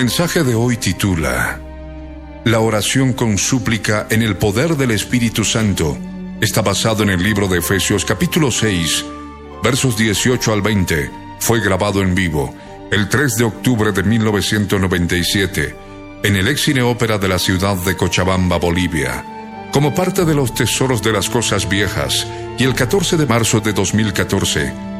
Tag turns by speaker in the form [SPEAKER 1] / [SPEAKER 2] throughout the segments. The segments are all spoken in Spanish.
[SPEAKER 1] Mensaje de hoy titula La oración con súplica en el poder del Espíritu Santo. Está basado en el libro de Efesios capítulo 6, versos 18 al 20. Fue grabado en vivo el 3 de octubre de 1997 en el ex cine ópera de la ciudad de Cochabamba, Bolivia, como parte de los tesoros de las cosas viejas, y el 14 de marzo de 2014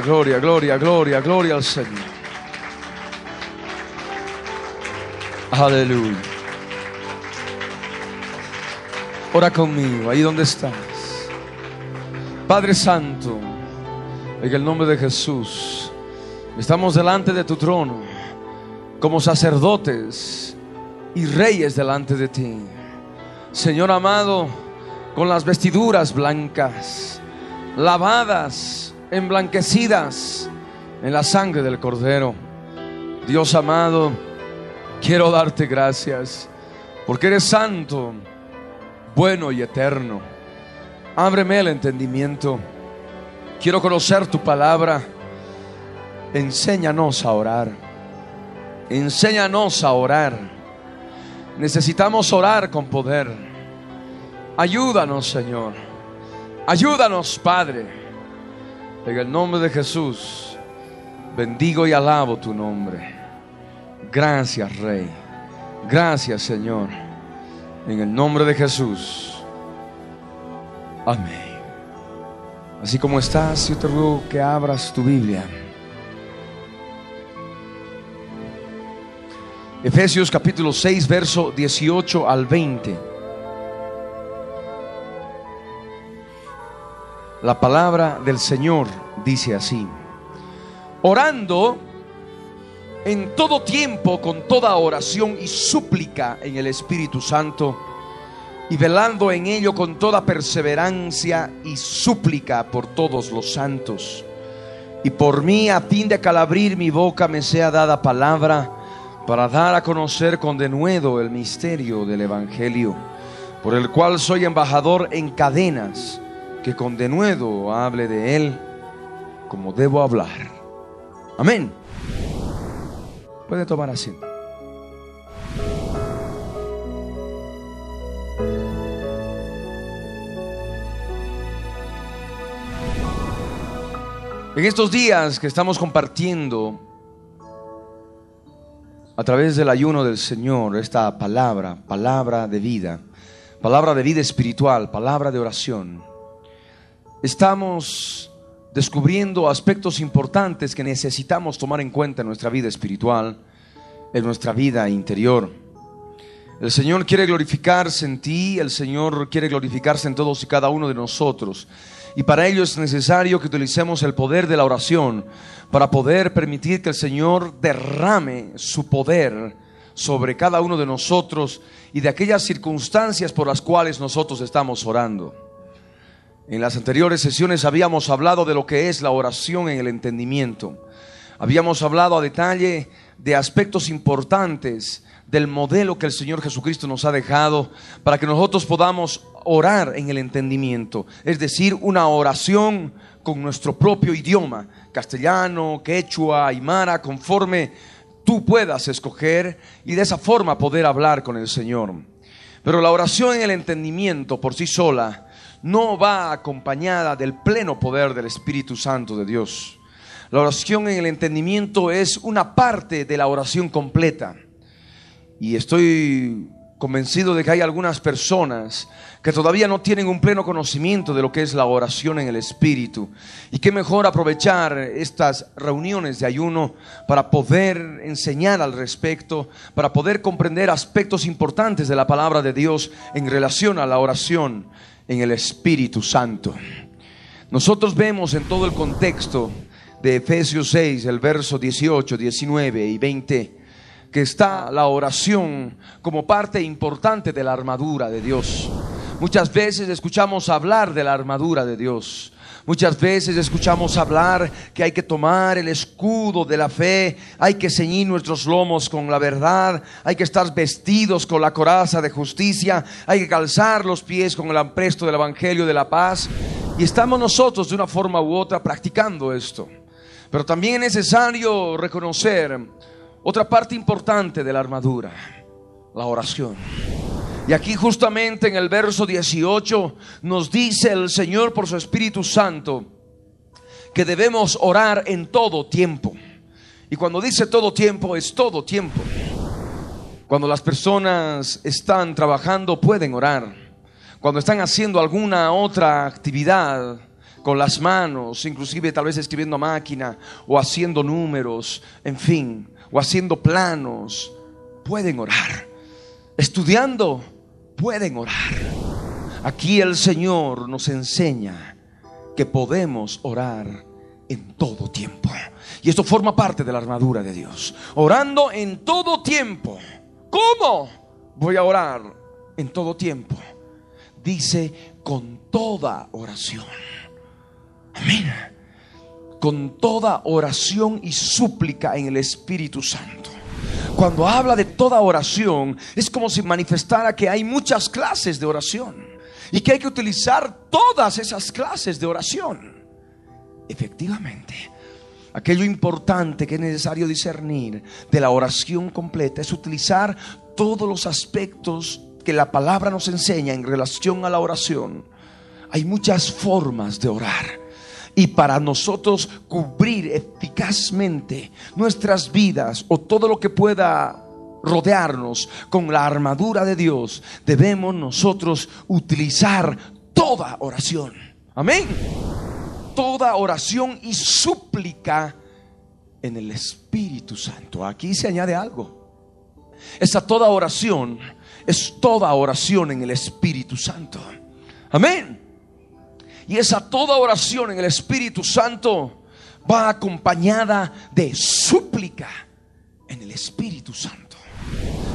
[SPEAKER 2] Gloria, gloria, gloria, gloria, al Señor. Aleluya. Ora conmigo, ahí donde estás. Padre Santo, en el nombre de Jesús, estamos delante de tu trono como sacerdotes y reyes delante de ti. Señor amado, con las vestiduras blancas, lavadas, emblanquecidas en la sangre del Cordero. Dios amado, quiero darte gracias porque eres santo, bueno y eterno. Ábreme el entendimiento. Quiero conocer tu palabra. Enséñanos a orar. Enséñanos a orar Necesitamos orar con poder. Ayúdanos, Señor. Ayúdanos, Padre. En el nombre de Jesús, bendigo y alabo tu nombre. Gracias, Rey. Gracias, Señor. En el nombre de Jesús. Amén. Así como estás, yo te ruego que abras tu Biblia. Efesios capítulo 6, verso 18 al 20. La palabra del Señor dice así, orando en todo tiempo con toda oración y súplica en el Espíritu Santo y velando en ello con toda perseverancia y súplica por todos los santos. Y por mí, a fin de calabrir mi boca, me sea dada palabra para dar a conocer con denuedo el misterio del Evangelio, por el cual soy embajador en cadenas, que con denuedo hable de él como debo hablar. Amén. Puede tomar asiento. En estos días que estamos compartiendo a través del ayuno del Señor esta palabra, palabra de vida, palabra de vida espiritual, palabra de oración. Estamos descubriendo aspectos importantes que necesitamos tomar en cuenta en nuestra vida espiritual, en nuestra vida interior. El Señor quiere glorificarse en ti, el Señor quiere glorificarse en todos y cada uno de nosotros. Y para ello es necesario que utilicemos el poder de la oración para poder permitir que el Señor derrame su poder sobre cada uno de nosotros y de aquellas circunstancias por las cuales nosotros estamos orando. En las anteriores sesiones habíamos hablado de lo que es la oración en el entendimiento. Habíamos hablado a detalle de aspectos importantes del modelo que el Señor Jesucristo nos ha dejado para que nosotros podamos orar en el entendimiento, es decir, una oración con nuestro propio idioma, castellano, quechua, aymara, conforme tú puedas escoger y de esa forma poder hablar con el Señor. Pero la oración en el entendimiento por sí sola no va acompañada del pleno poder del Espíritu Santo de Dios. La oración en el entendimiento es una parte de la oración completa. Y estoy convencido de que hay algunas personas que todavía no tienen un pleno conocimiento de lo que es la oración en el Espíritu. Y qué mejor aprovechar estas reuniones de ayuno para poder enseñar al respecto, para poder comprender aspectos importantes de la palabra de Dios en relación a la oración en el Espíritu Santo. Nosotros vemos en todo el contexto de Efesios 6, el verso 18, 19 y 20, que está la oración como parte importante de la armadura de Dios. Muchas veces escuchamos hablar de la armadura de Dios. Muchas veces escuchamos hablar que hay que tomar el escudo de la fe, hay que ceñir nuestros lomos con la verdad, hay que estar vestidos con la coraza de justicia, hay que calzar los pies con el apresto del Evangelio de la paz. Y estamos nosotros de una forma u otra practicando esto. Pero también es necesario reconocer otra parte importante de la armadura, la oración. Y aquí justamente en el verso 18 nos dice el Señor por su Espíritu Santo que debemos orar en todo tiempo. Y cuando dice todo tiempo es todo tiempo. Cuando las personas están trabajando pueden orar. Cuando están haciendo alguna otra actividad con las manos, inclusive tal vez escribiendo a máquina o haciendo números, en fin, o haciendo planos, pueden orar. Estudiando, pueden orar. Aquí el Señor nos enseña que podemos orar en todo tiempo. Y esto forma parte de la armadura de Dios. Orando en todo tiempo. ¿Cómo? Voy a orar en todo tiempo. Dice con toda oración. Amén. Con toda oración y súplica en el Espíritu Santo. Cuando habla de toda oración, es como si manifestara que hay muchas clases de oración y que hay que utilizar todas esas clases de oración. Efectivamente, aquello importante que es necesario discernir de la oración completa es utilizar todos los aspectos que la palabra nos enseña en relación a la oración. Hay muchas formas de orar. Y para nosotros cubrir eficazmente nuestras vidas o todo lo que pueda rodearnos con la armadura de Dios, debemos nosotros utilizar toda oración. Amén. Toda oración y súplica en el Espíritu Santo. Aquí se añade algo. Esa toda oración es toda oración en el Espíritu Santo. Amén. Y esa toda oración en el Espíritu Santo va acompañada de súplica en el Espíritu Santo.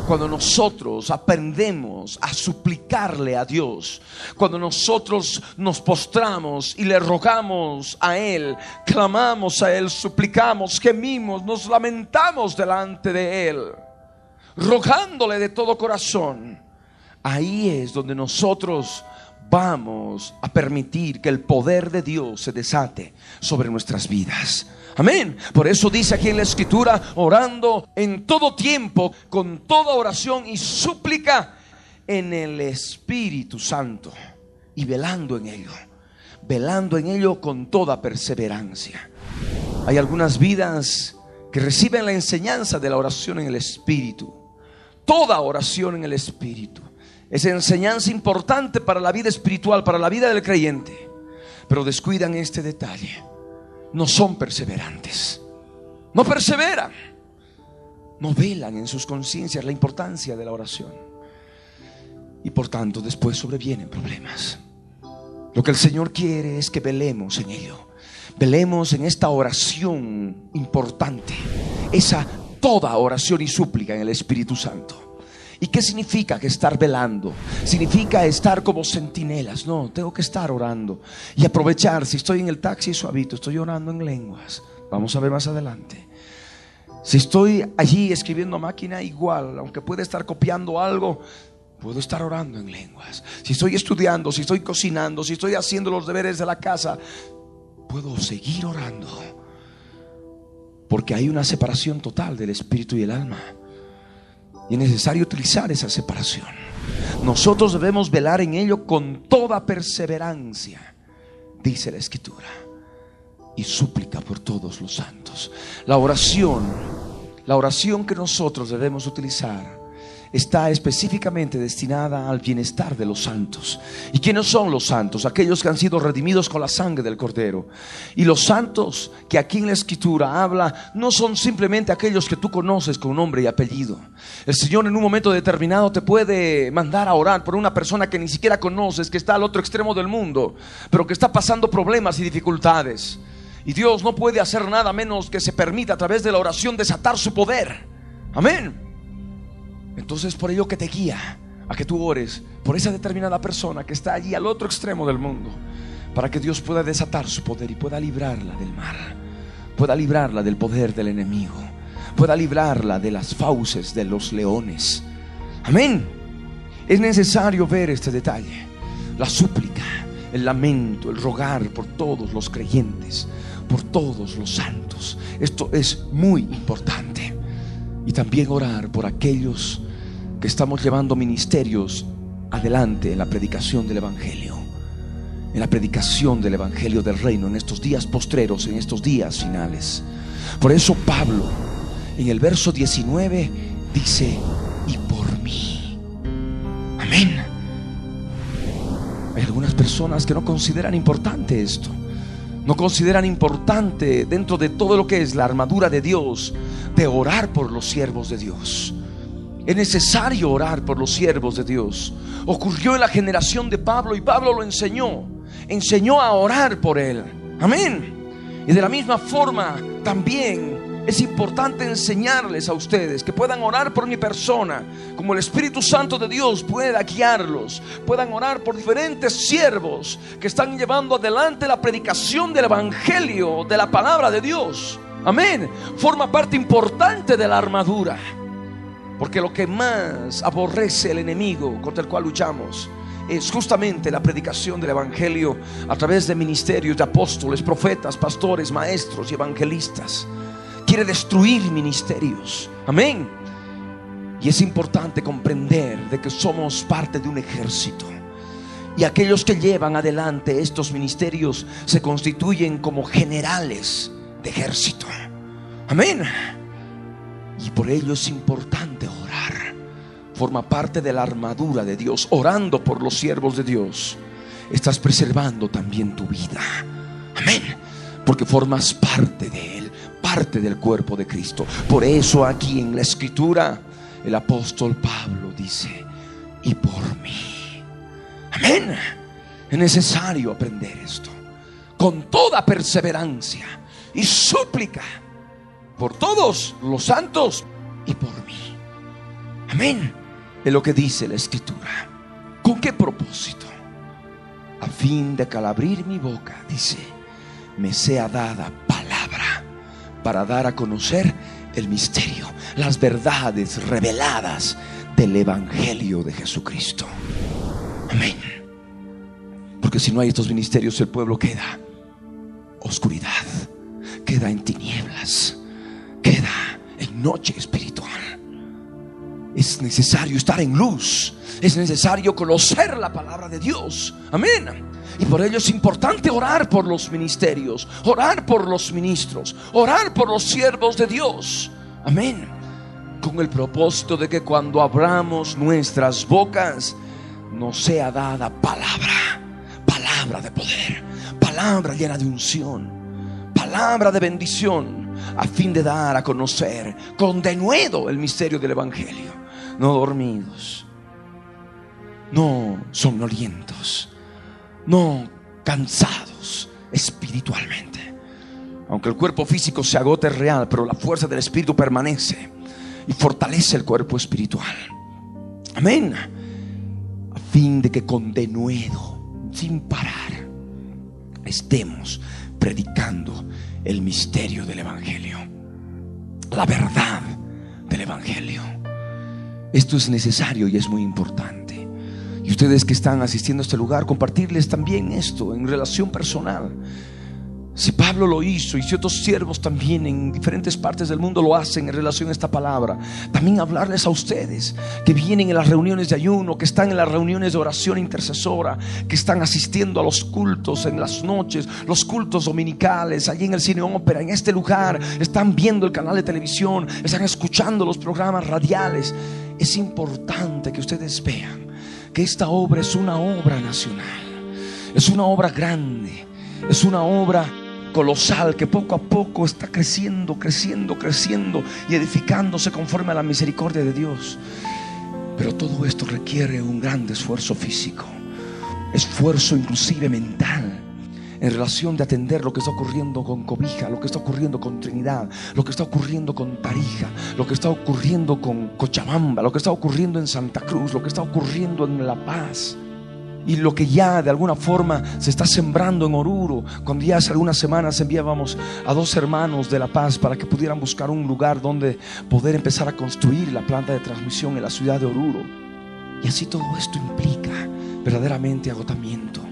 [SPEAKER 2] Cuando nosotros aprendemos a suplicarle a Dios, cuando nosotros nos postramos y le rogamos a Él, clamamos a Él, suplicamos, gemimos, nos lamentamos delante de Él, rogándole de todo corazón, ahí es donde nosotros vamos a permitir que el poder de Dios se desate sobre nuestras vidas. Amén. Por eso dice aquí en la escritura, orando en todo tiempo, con toda oración y súplica en el Espíritu Santo y velando en ello, velando en ello con toda perseverancia. Hay algunas vidas que reciben la enseñanza de la oración en el Espíritu, toda oración en el Espíritu es enseñanza importante para la vida espiritual, para la vida del creyente. Pero descuidan este detalle. No son perseverantes. No perseveran. No velan en sus conciencias la importancia de la oración. Y por tanto después sobrevienen problemas. Lo que el Señor quiere es que velemos en ello. Velemos en esta oración importante. Esa toda oración y súplica en el Espíritu Santo. ¿Y qué significa que estar velando? Significa estar como centinelas. No, tengo que estar orando y aprovechar. Si estoy en el taxi suavito, estoy orando en lenguas. Vamos a ver más adelante. Si estoy allí escribiendo máquina, igual, aunque pueda estar copiando algo, puedo estar orando en lenguas. Si estoy estudiando, si estoy cocinando, si estoy haciendo los deberes de la casa, puedo seguir orando. Porque hay una separación total del espíritu y el alma. Y es necesario utilizar esa separación. Nosotros debemos velar en ello con toda perseverancia, dice la escritura, y súplica por todos los santos. La oración, la oración que nosotros debemos utilizar está específicamente destinada al bienestar de los santos. ¿Y quiénes son los santos? Aquellos que han sido redimidos con la sangre del Cordero. Y los santos que aquí en la Escritura habla no son simplemente aquellos que tú conoces con nombre y apellido. El Señor en un momento determinado te puede mandar a orar por una persona que ni siquiera conoces, que está al otro extremo del mundo, pero que está pasando problemas y dificultades. Y Dios no puede hacer nada menos que se permita a través de la oración desatar su poder. Amén. Entonces por ello que te guía a que tú ores por esa determinada persona que está allí al otro extremo del mundo, para que Dios pueda desatar su poder y pueda librarla del mal, pueda librarla del poder del enemigo, pueda librarla de las fauces de los leones. Amén. Es necesario ver este detalle, la súplica, el lamento, el rogar por todos los creyentes, por todos los santos. Esto es muy importante. Y también orar por aquellos que estamos llevando ministerios adelante en la predicación del Evangelio. En la predicación del Evangelio del Reino en estos días postreros, en estos días finales. Por eso Pablo en el verso 19 dice, y por mí. Amén. Hay algunas personas que no consideran importante esto. No consideran importante dentro de todo lo que es la armadura de Dios de orar por los siervos de Dios. Es necesario orar por los siervos de Dios. Ocurrió en la generación de Pablo y Pablo lo enseñó. Enseñó a orar por él. Amén. Y de la misma forma también es importante enseñarles a ustedes que puedan orar por mi persona, como el Espíritu Santo de Dios pueda guiarlos, puedan orar por diferentes siervos que están llevando adelante la predicación del Evangelio, de la palabra de Dios. Amén. Forma parte importante de la armadura. Porque lo que más aborrece el enemigo contra el cual luchamos es justamente la predicación del Evangelio a través de ministerios de apóstoles, profetas, pastores, maestros y evangelistas. Quiere destruir ministerios. Amén. Y es importante comprender de que somos parte de un ejército. Y aquellos que llevan adelante estos ministerios se constituyen como generales de ejército. Amén. Y por ello es importante orar. Forma parte de la armadura de Dios. Orando por los siervos de Dios. Estás preservando también tu vida. Amén. Porque formas parte de Él. Parte del cuerpo de Cristo. Por eso aquí en la escritura el apóstol Pablo dice, y por mí. Amén. Es necesario aprender esto. Con toda perseverancia y súplica por todos los santos y por mí. Amén. Es lo que dice la escritura. ¿Con qué propósito? A fin de calabrir mi boca, dice, me sea dada para dar a conocer el misterio, las verdades reveladas del Evangelio de Jesucristo. Amén. Porque si no hay estos ministerios, el pueblo queda oscuridad, queda en tinieblas queda en noche espiritual. Es necesario estar en luz. Es necesario conocer la palabra de Dios. Amén. Y por ello es importante orar por los ministerios, orar por los ministros, orar por los siervos de Dios. Amén. Con el propósito de que cuando abramos nuestras bocas nos sea dada palabra, palabra de poder, palabra llena de unción, palabra de bendición a fin de dar a conocer con denuedo el misterio del Evangelio. No dormidos, no somnolientos, no cansados espiritualmente. Aunque el cuerpo físico se agote real, pero la fuerza del Espíritu permanece y fortalece el cuerpo espiritual. Amén. A fin de que con denuedo, sin parar, estemos predicando el misterio del Evangelio. la verdad del Evangelio. Esto es necesario y es muy importante. Y ustedes que están asistiendo a este lugar, compartirles también esto en relación personal. Si Pablo lo hizo y si otros siervos también en diferentes partes del mundo lo hacen en relación a esta palabra, también hablarles a ustedes que vienen en las reuniones de ayuno, que están en las reuniones de oración intercesora, que están asistiendo a los cultos en las noches, los cultos dominicales, allí en el cine ópera, en este lugar, están viendo el canal de televisión, están escuchando los programas radiales. Es importante que ustedes vean que esta obra es una obra nacional, es una obra grande, es una obra colosal que poco a poco está creciendo, creciendo, creciendo y edificándose conforme a la misericordia de Dios. Pero todo esto requiere un gran esfuerzo físico, esfuerzo inclusive mental en relación de atender lo que está ocurriendo con Cobija, lo que está ocurriendo con Trinidad, lo que está ocurriendo con Tarija, lo que está ocurriendo con Cochabamba, lo que está ocurriendo en Santa Cruz, lo que está ocurriendo en La Paz y lo que ya de alguna forma se está sembrando en Oruro. Cuando ya hace algunas semanas enviábamos a dos hermanos de La Paz para que pudieran buscar un lugar donde poder empezar a construir la planta de transmisión en la ciudad de Oruro. Y así todo esto implica verdaderamente agotamiento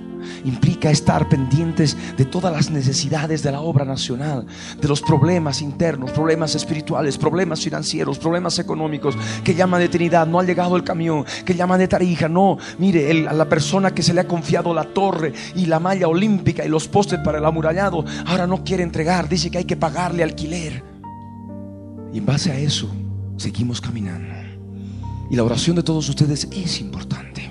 [SPEAKER 2] implica estar pendientes de todas las necesidades de la obra nacional, de los problemas internos, problemas espirituales, problemas financieros, problemas económicos, que llaman de Trinidad, no ha llegado el camión, que llaman de Tarija, no, mire, a la persona que se le ha confiado la torre y la malla olímpica y los postes para el amurallado, ahora no quiere entregar, dice que hay que pagarle alquiler. Y en base a eso, seguimos caminando. Y la oración de todos ustedes es importante.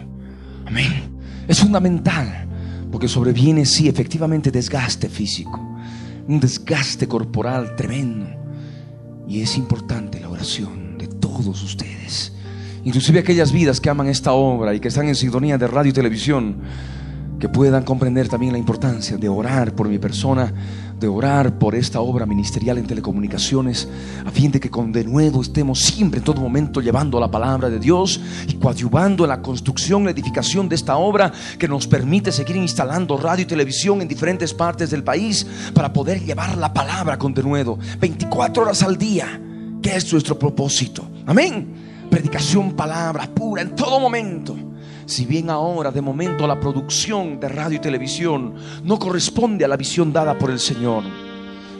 [SPEAKER 2] Amén. Es fundamental. Porque sobreviene, sí, efectivamente desgaste físico, un desgaste corporal tremendo. Y es importante la oración de todos ustedes. Inclusive aquellas vidas que aman esta obra y que están en sintonía de radio y televisión que puedan comprender también la importancia de orar por mi persona, de orar por esta obra ministerial en telecomunicaciones, a fin de que con denuedo estemos siempre en todo momento llevando la palabra de Dios y coadyuvando en la construcción, la edificación de esta obra que nos permite seguir instalando radio y televisión en diferentes partes del país para poder llevar la palabra con denuedo 24 horas al día, que es nuestro propósito. Amén. Predicación, palabra pura en todo momento. Si bien ahora de momento la producción de radio y televisión no corresponde a la visión dada por el Señor,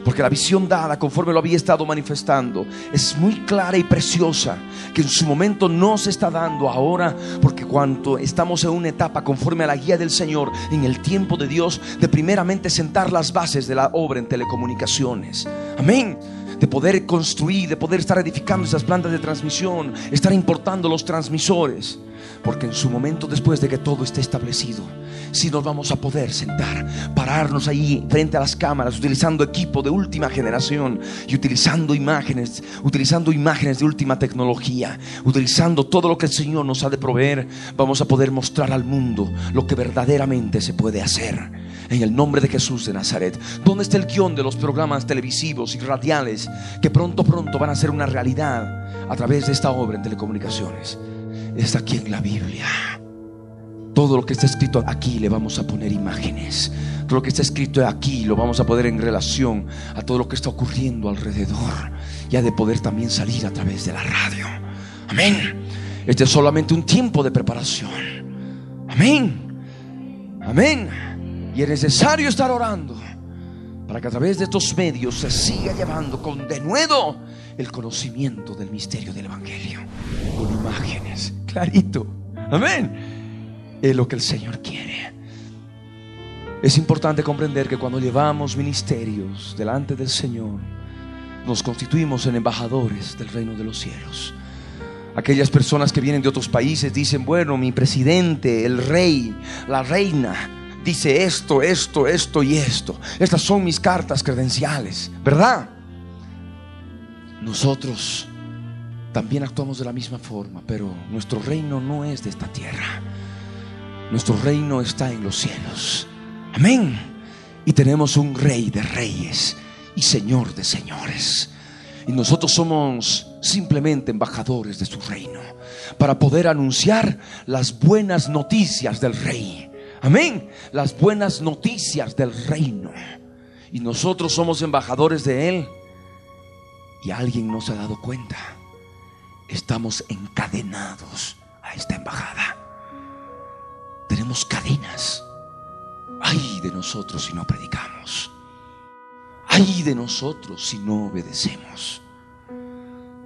[SPEAKER 2] porque la visión dada conforme lo había estado manifestando es muy clara y preciosa, que en su momento no se está dando ahora, porque cuando estamos en una etapa conforme a la guía del Señor, en el tiempo de Dios, de primeramente sentar las bases de la obra en telecomunicaciones. Amén de poder construir, de poder estar edificando esas plantas de transmisión, estar importando los transmisores. Porque en su momento, después de que todo esté establecido, si nos vamos a poder sentar, pararnos ahí frente a las cámaras, utilizando equipo de última generación y utilizando imágenes, utilizando imágenes de última tecnología, utilizando todo lo que el Señor nos ha de proveer, vamos a poder mostrar al mundo lo que verdaderamente se puede hacer. En el nombre de Jesús de Nazaret. ¿Dónde está el guion de los programas televisivos y radiales que pronto, pronto van a ser una realidad a través de esta obra en telecomunicaciones? Está aquí en la Biblia. Todo lo que está escrito aquí le vamos a poner imágenes. Todo lo que está escrito aquí lo vamos a poner en relación a todo lo que está ocurriendo alrededor. Y ha de poder también salir a través de la radio. Amén. Este es solamente un tiempo de preparación. Amén. Amén. Y es necesario estar orando para que a través de estos medios se siga llevando con denuedo el conocimiento del misterio del Evangelio. Con imágenes, clarito. Amén es lo que el Señor quiere. Es importante comprender que cuando llevamos ministerios delante del Señor, nos constituimos en embajadores del reino de los cielos. Aquellas personas que vienen de otros países dicen, bueno, mi presidente, el rey, la reina, dice esto, esto, esto y esto. Estas son mis cartas credenciales, ¿verdad? Nosotros también actuamos de la misma forma, pero nuestro reino no es de esta tierra. Nuestro reino está en los cielos. Amén. Y tenemos un rey de reyes y señor de señores. Y nosotros somos simplemente embajadores de su reino para poder anunciar las buenas noticias del rey. Amén. Las buenas noticias del reino. Y nosotros somos embajadores de él y alguien no se ha dado cuenta. Estamos encadenados a esta embajada. Tenemos cadenas. Ay de nosotros si no predicamos. Ay de nosotros si no obedecemos.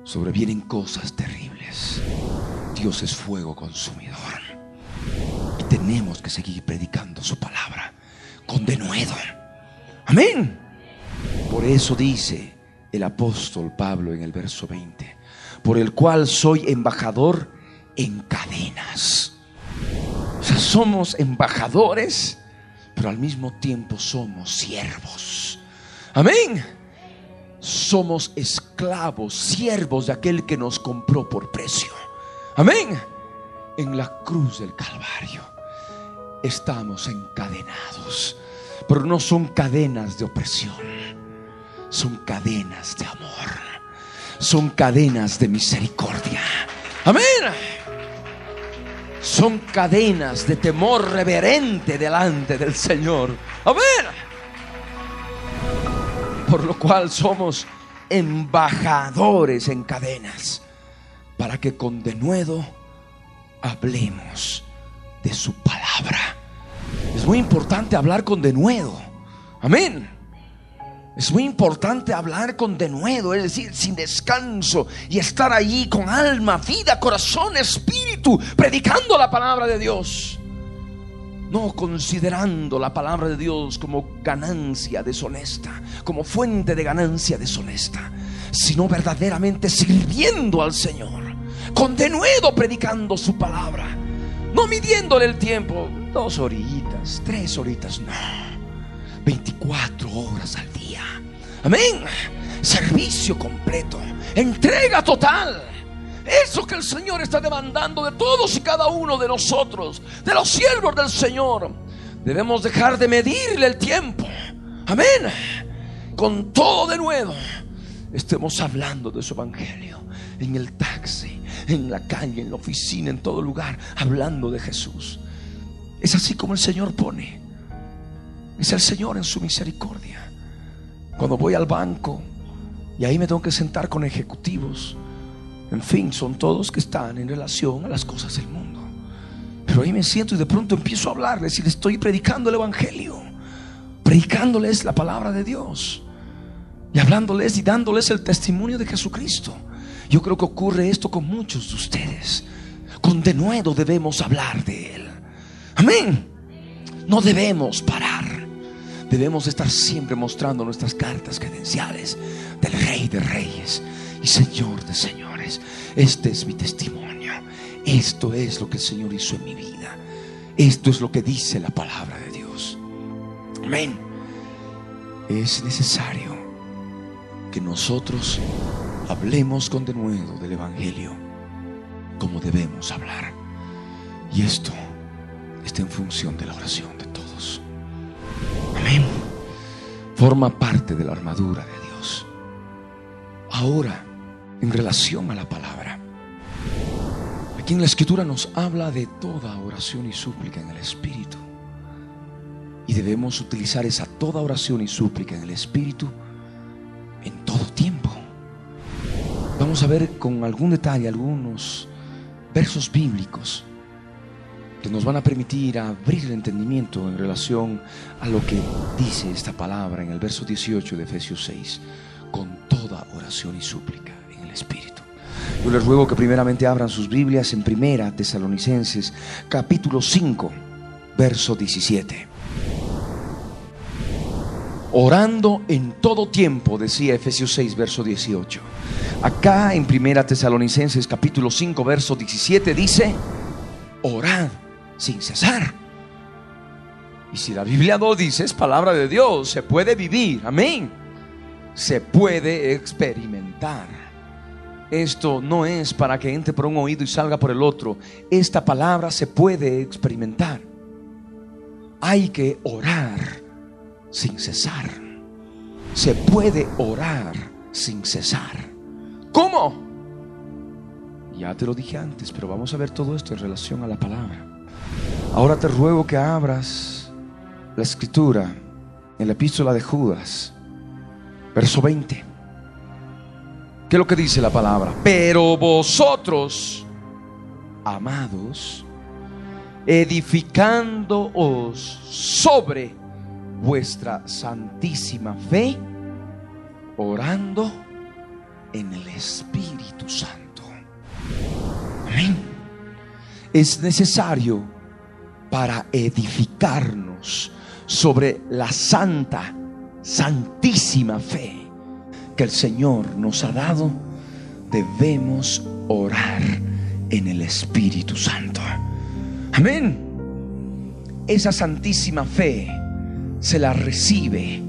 [SPEAKER 2] Sobrevienen cosas terribles. Dios es fuego consumidor. Y tenemos que seguir predicando su palabra con denuedo. Amén. Por eso dice el apóstol Pablo en el verso 20, por el cual soy embajador en cadenas. O sea, somos embajadores, pero al mismo tiempo somos siervos. Amén. Somos esclavos, siervos de aquel que nos compró por precio. Amén. En la cruz del Calvario estamos encadenados, pero no son cadenas de opresión, son cadenas de amor, son cadenas de misericordia. Amén. Son cadenas de temor reverente delante del Señor. Amén. Por lo cual somos embajadores en cadenas para que con denuedo hablemos de su palabra. Es muy importante hablar con denuedo. Amén. Es muy importante hablar con denuedo, es decir, sin descanso y estar allí con alma, vida, corazón, espíritu, predicando la palabra de Dios. No considerando la palabra de Dios como ganancia deshonesta, como fuente de ganancia deshonesta, sino verdaderamente sirviendo al Señor, con denuedo predicando su palabra, no midiéndole el tiempo, dos horitas, tres horitas, no, 24 horas al día. Amén. Servicio completo, entrega total. Eso que el Señor está demandando de todos y cada uno de nosotros, de los siervos del Señor. Debemos dejar de medirle el tiempo. Amén. Con todo de nuevo. Estemos hablando de su evangelio. En el taxi, en la calle, en la oficina, en todo lugar. Hablando de Jesús. Es así como el Señor pone. Es el Señor en su misericordia. Cuando voy al banco y ahí me tengo que sentar con ejecutivos. En fin, son todos que están en relación a las cosas del mundo. Pero ahí me siento y de pronto empiezo a hablarles y les estoy predicando el Evangelio. Predicándoles la palabra de Dios. Y hablándoles y dándoles el testimonio de Jesucristo. Yo creo que ocurre esto con muchos de ustedes. Con denuedo debemos hablar de Él. Amén. No debemos parar. Debemos estar siempre mostrando nuestras cartas credenciales del Rey de Reyes y Señor de Señores. Este es mi testimonio. Esto es lo que el Señor hizo en mi vida. Esto es lo que dice la palabra de Dios. Amén. Es necesario que nosotros hablemos con denuedo del Evangelio como debemos hablar. Y esto está en función de la oración de todos. Forma parte de la armadura de Dios. Ahora, en relación a la palabra, aquí en la escritura nos habla de toda oración y súplica en el Espíritu. Y debemos utilizar esa toda oración y súplica en el Espíritu en todo tiempo. Vamos a ver con algún detalle algunos versos bíblicos que nos van a permitir abrir el entendimiento en relación a lo que dice esta palabra en el verso 18 de Efesios 6, con toda oración y súplica en el Espíritu. Yo les ruego que primeramente abran sus Biblias en Primera Tesalonicenses, capítulo 5, verso 17. Orando en todo tiempo, decía Efesios 6, verso 18. Acá en Primera Tesalonicenses, capítulo 5, verso 17, dice, orad sin cesar. Y si la Biblia no dice, es palabra de Dios, se puede vivir, amén. Se puede experimentar. Esto no es para que entre por un oído y salga por el otro. Esta palabra se puede experimentar. Hay que orar sin cesar. Se puede orar sin cesar. ¿Cómo? Ya te lo dije antes, pero vamos a ver todo esto en relación a la palabra. Ahora te ruego que abras la escritura en la epístola de Judas, verso 20. ¿Qué es lo que dice la palabra? Pero vosotros, amados, edificándoos sobre vuestra santísima fe, orando en el Espíritu Santo. Amén. Es necesario para edificarnos sobre la santa, santísima fe que el Señor nos ha dado, debemos orar en el Espíritu Santo. Amén. Esa santísima fe se la recibe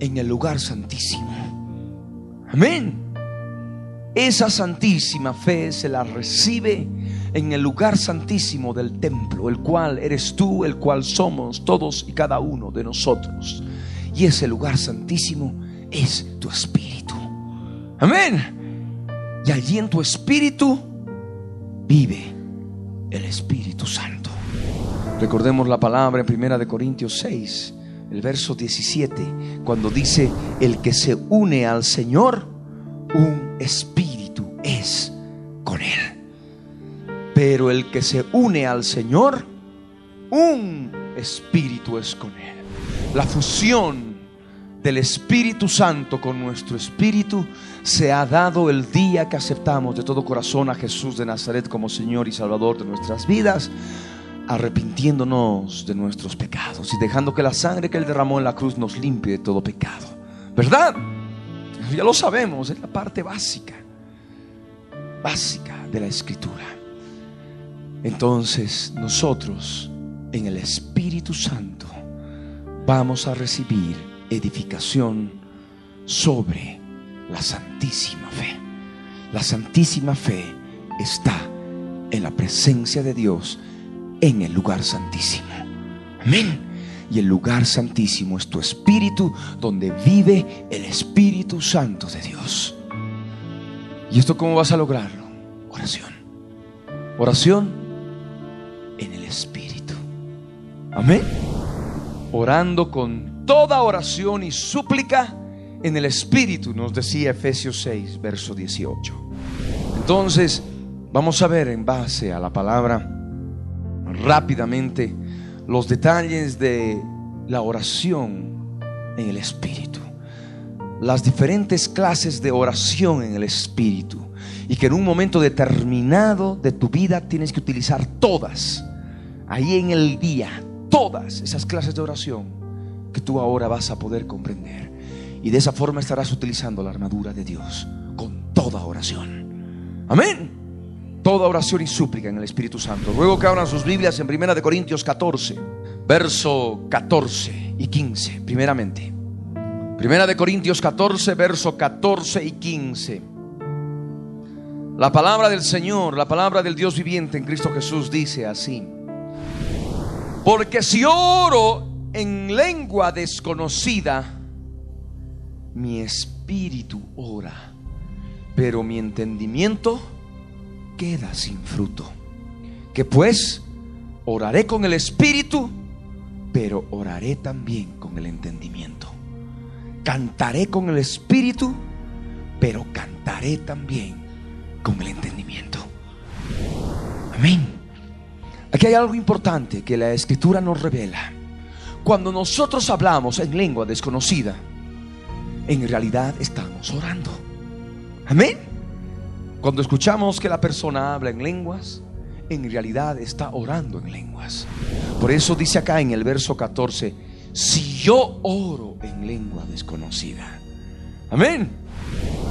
[SPEAKER 2] en el lugar santísimo. Amén. Esa santísima fe se la recibe en el lugar santísimo del templo, el cual eres tú, el cual somos todos y cada uno de nosotros. Y ese lugar santísimo es tu espíritu. Amén. Y allí en tu espíritu vive el Espíritu Santo. Recordemos la palabra en Primera de Corintios 6, el verso 17, cuando dice, el que se une al Señor, un espíritu es con él. Pero el que se une al Señor, un espíritu es con Él. La fusión del Espíritu Santo con nuestro espíritu se ha dado el día que aceptamos de todo corazón a Jesús de Nazaret como Señor y Salvador de nuestras vidas, arrepintiéndonos de nuestros pecados y dejando que la sangre que Él derramó en la cruz nos limpie de todo pecado. ¿Verdad? Ya lo sabemos, es la parte básica, básica de la escritura. Entonces nosotros en el Espíritu Santo vamos a recibir edificación sobre la santísima fe. La santísima fe está en la presencia de Dios en el lugar santísimo. Amén. Y el lugar santísimo es tu espíritu donde vive el Espíritu Santo de Dios. ¿Y esto cómo vas a lograrlo? Oración. Oración en el Espíritu. Amén. Orando con toda oración y súplica en el Espíritu, nos decía Efesios 6, verso 18. Entonces, vamos a ver en base a la palabra rápidamente los detalles de la oración en el Espíritu. Las diferentes clases de oración en el Espíritu y que en un momento determinado de tu vida tienes que utilizar todas, ahí en el día, todas esas clases de oración que tú ahora vas a poder comprender. Y de esa forma estarás utilizando la armadura de Dios con toda oración. Amén. Toda oración y súplica en el Espíritu Santo. Luego que abran sus Biblias en Primera de Corintios 14, verso 14 y 15, primeramente. Primera de Corintios 14, verso 14 y 15. La palabra del Señor, la palabra del Dios viviente en Cristo Jesús dice así. Porque si oro en lengua desconocida, mi espíritu ora, pero mi entendimiento queda sin fruto. Que pues oraré con el espíritu, pero oraré también con el entendimiento. Cantaré con el espíritu, pero cantaré también con el entendimiento. Amén. Aquí hay algo importante que la escritura nos revela. Cuando nosotros hablamos en lengua desconocida, en realidad estamos orando. Amén. Cuando escuchamos que la persona habla en lenguas, en realidad está orando en lenguas. Por eso dice acá en el verso 14, si yo oro en lengua desconocida. Amén.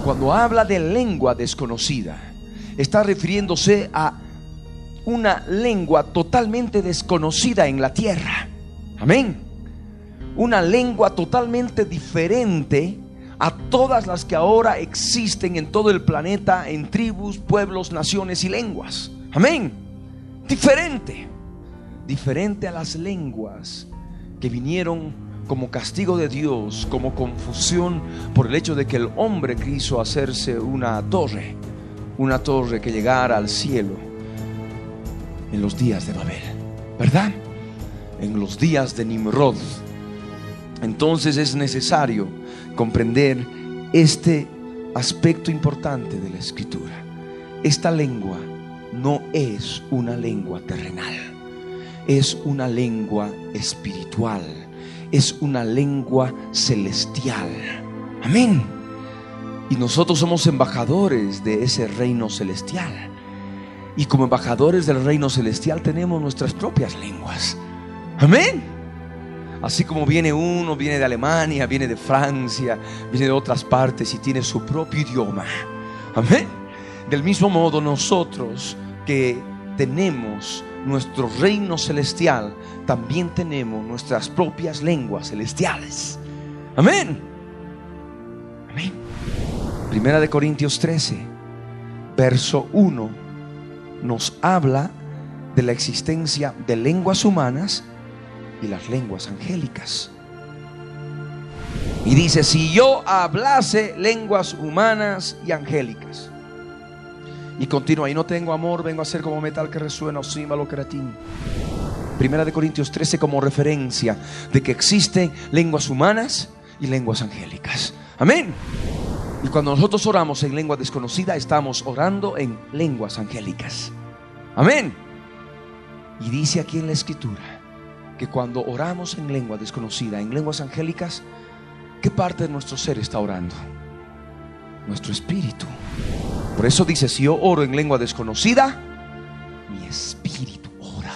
[SPEAKER 2] Cuando habla de lengua desconocida, está refiriéndose a una lengua totalmente desconocida en la tierra. Amén. Una lengua totalmente diferente a todas las que ahora existen en todo el planeta, en tribus, pueblos, naciones y lenguas. Amén. Diferente. Diferente a las lenguas que vinieron como castigo de Dios, como confusión por el hecho de que el hombre quiso hacerse una torre, una torre que llegara al cielo en los días de Babel, ¿verdad? En los días de Nimrod. Entonces es necesario comprender este aspecto importante de la escritura. Esta lengua no es una lengua terrenal, es una lengua espiritual, es una lengua celestial. Amén. Y nosotros somos embajadores de ese reino celestial. Y como embajadores del reino celestial tenemos nuestras propias lenguas. Amén. Así como viene uno, viene de Alemania, viene de Francia, viene de otras partes y tiene su propio idioma. Amén. Del mismo modo nosotros que tenemos nuestro reino celestial, también tenemos nuestras propias lenguas celestiales. Amén. Amén. Primera de Corintios 13, verso 1, nos habla de la existencia de lenguas humanas y las lenguas angélicas. Y dice, si yo hablase lenguas humanas y angélicas. Y continúa, y no tengo amor, vengo a ser como metal que resuena o símbolo queratín. Primera de Corintios 13 como referencia de que existen lenguas humanas y lenguas angélicas. Amén. Y cuando nosotros oramos en lengua desconocida, estamos orando en lenguas angélicas. Amén. Y dice aquí en la escritura que cuando oramos en lengua desconocida, en lenguas angélicas, ¿qué parte de nuestro ser está orando? Nuestro espíritu. Por eso dice, si yo oro en lengua desconocida, mi espíritu ora.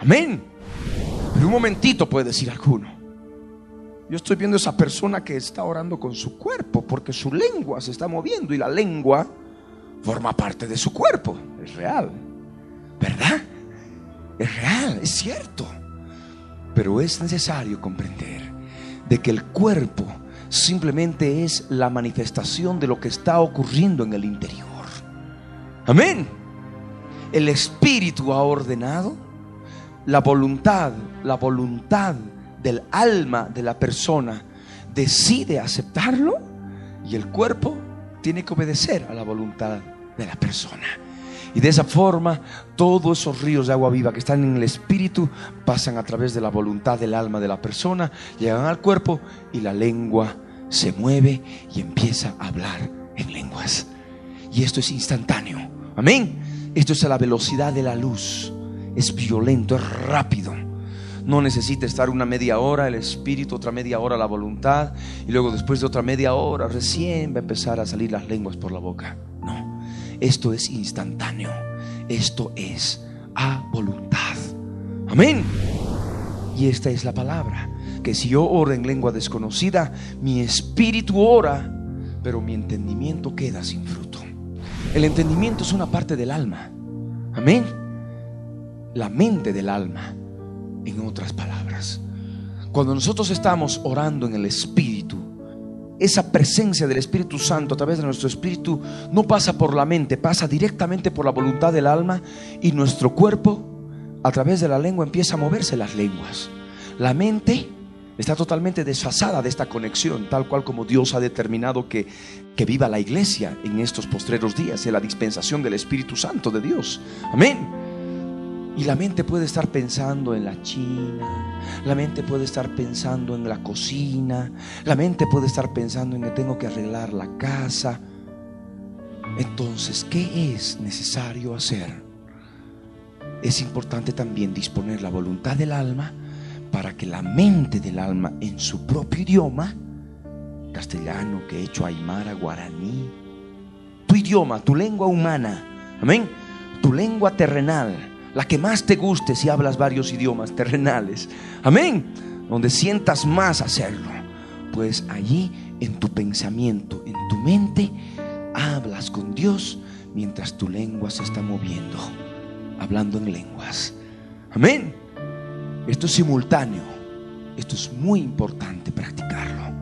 [SPEAKER 2] Amén. Pero un momentito puede decir alguno. Yo estoy viendo esa persona que está orando con su cuerpo porque su lengua se está moviendo y la lengua forma parte de su cuerpo. Es real. ¿Verdad? Es real, es cierto. Pero es necesario comprender de que el cuerpo simplemente es la manifestación de lo que está ocurriendo en el interior. Amén. El Espíritu ha ordenado la voluntad, la voluntad del alma de la persona decide aceptarlo y el cuerpo tiene que obedecer a la voluntad de la persona. Y de esa forma, todos esos ríos de agua viva que están en el espíritu pasan a través de la voluntad del alma de la persona, llegan al cuerpo y la lengua se mueve y empieza a hablar en lenguas. Y esto es instantáneo. Amén. Esto es a la velocidad de la luz. Es violento, es rápido. No necesita estar una media hora el espíritu, otra media hora la voluntad y luego después de otra media hora recién va a empezar a salir las lenguas por la boca. Esto es instantáneo. Esto es a voluntad. Amén. Y esta es la palabra. Que si yo oro en lengua desconocida, mi espíritu ora, pero mi entendimiento queda sin fruto. El entendimiento es una parte del alma. Amén. La mente del alma, en otras palabras. Cuando nosotros estamos orando en el espíritu, esa presencia del Espíritu Santo a través de nuestro espíritu no pasa por la mente, pasa directamente por la voluntad del alma y nuestro cuerpo a través de la lengua empieza a moverse las lenguas. La mente está totalmente desfasada de esta conexión, tal cual como Dios ha determinado que, que viva la iglesia en estos postreros días, en la dispensación del Espíritu Santo de Dios. Amén. Y la mente puede estar pensando en la China, la mente puede estar pensando en la cocina, la mente puede estar pensando en que tengo que arreglar la casa. Entonces, ¿qué es necesario hacer? Es importante también disponer la voluntad del alma para que la mente del alma en su propio idioma, castellano, quechua, aymara, guaraní, tu idioma, tu lengua humana, amén, tu lengua terrenal, la que más te guste si hablas varios idiomas terrenales. Amén. Donde sientas más hacerlo. Pues allí en tu pensamiento, en tu mente, hablas con Dios mientras tu lengua se está moviendo, hablando en lenguas. Amén. Esto es simultáneo. Esto es muy importante practicarlo.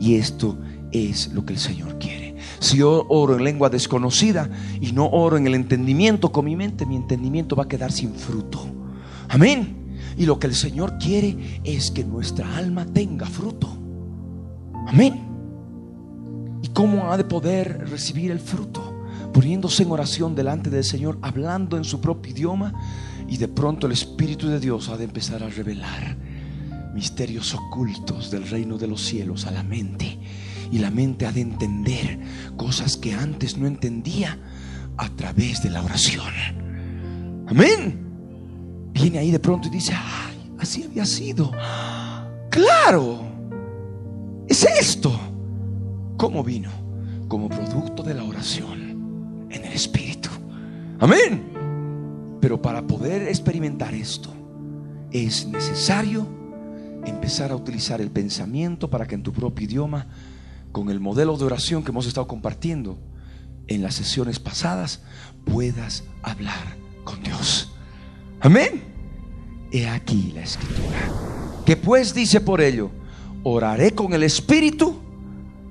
[SPEAKER 2] Y esto es lo que el Señor quiere. Si yo oro en lengua desconocida y no oro en el entendimiento con mi mente, mi entendimiento va a quedar sin fruto. Amén. Y lo que el Señor quiere es que nuestra alma tenga fruto. Amén. ¿Y cómo ha de poder recibir el fruto? Poniéndose en oración delante del Señor, hablando en su propio idioma y de pronto el Espíritu de Dios ha de empezar a revelar misterios ocultos del reino de los cielos a la mente Y la mente ha de entender cosas que antes no entendía a través de la oración. Amén. Viene ahí de pronto y dice, ay, así había sido. Claro, es esto. ¿Cómo vino? Como producto de la oración en el Espíritu. Amén. Pero para poder experimentar esto, es necesario empezar a utilizar el pensamiento para que en tu propio idioma, con el modelo de oración que hemos estado compartiendo en las sesiones pasadas, puedas hablar con Dios. Amén. He aquí la escritura. Que pues dice por ello, oraré con el espíritu,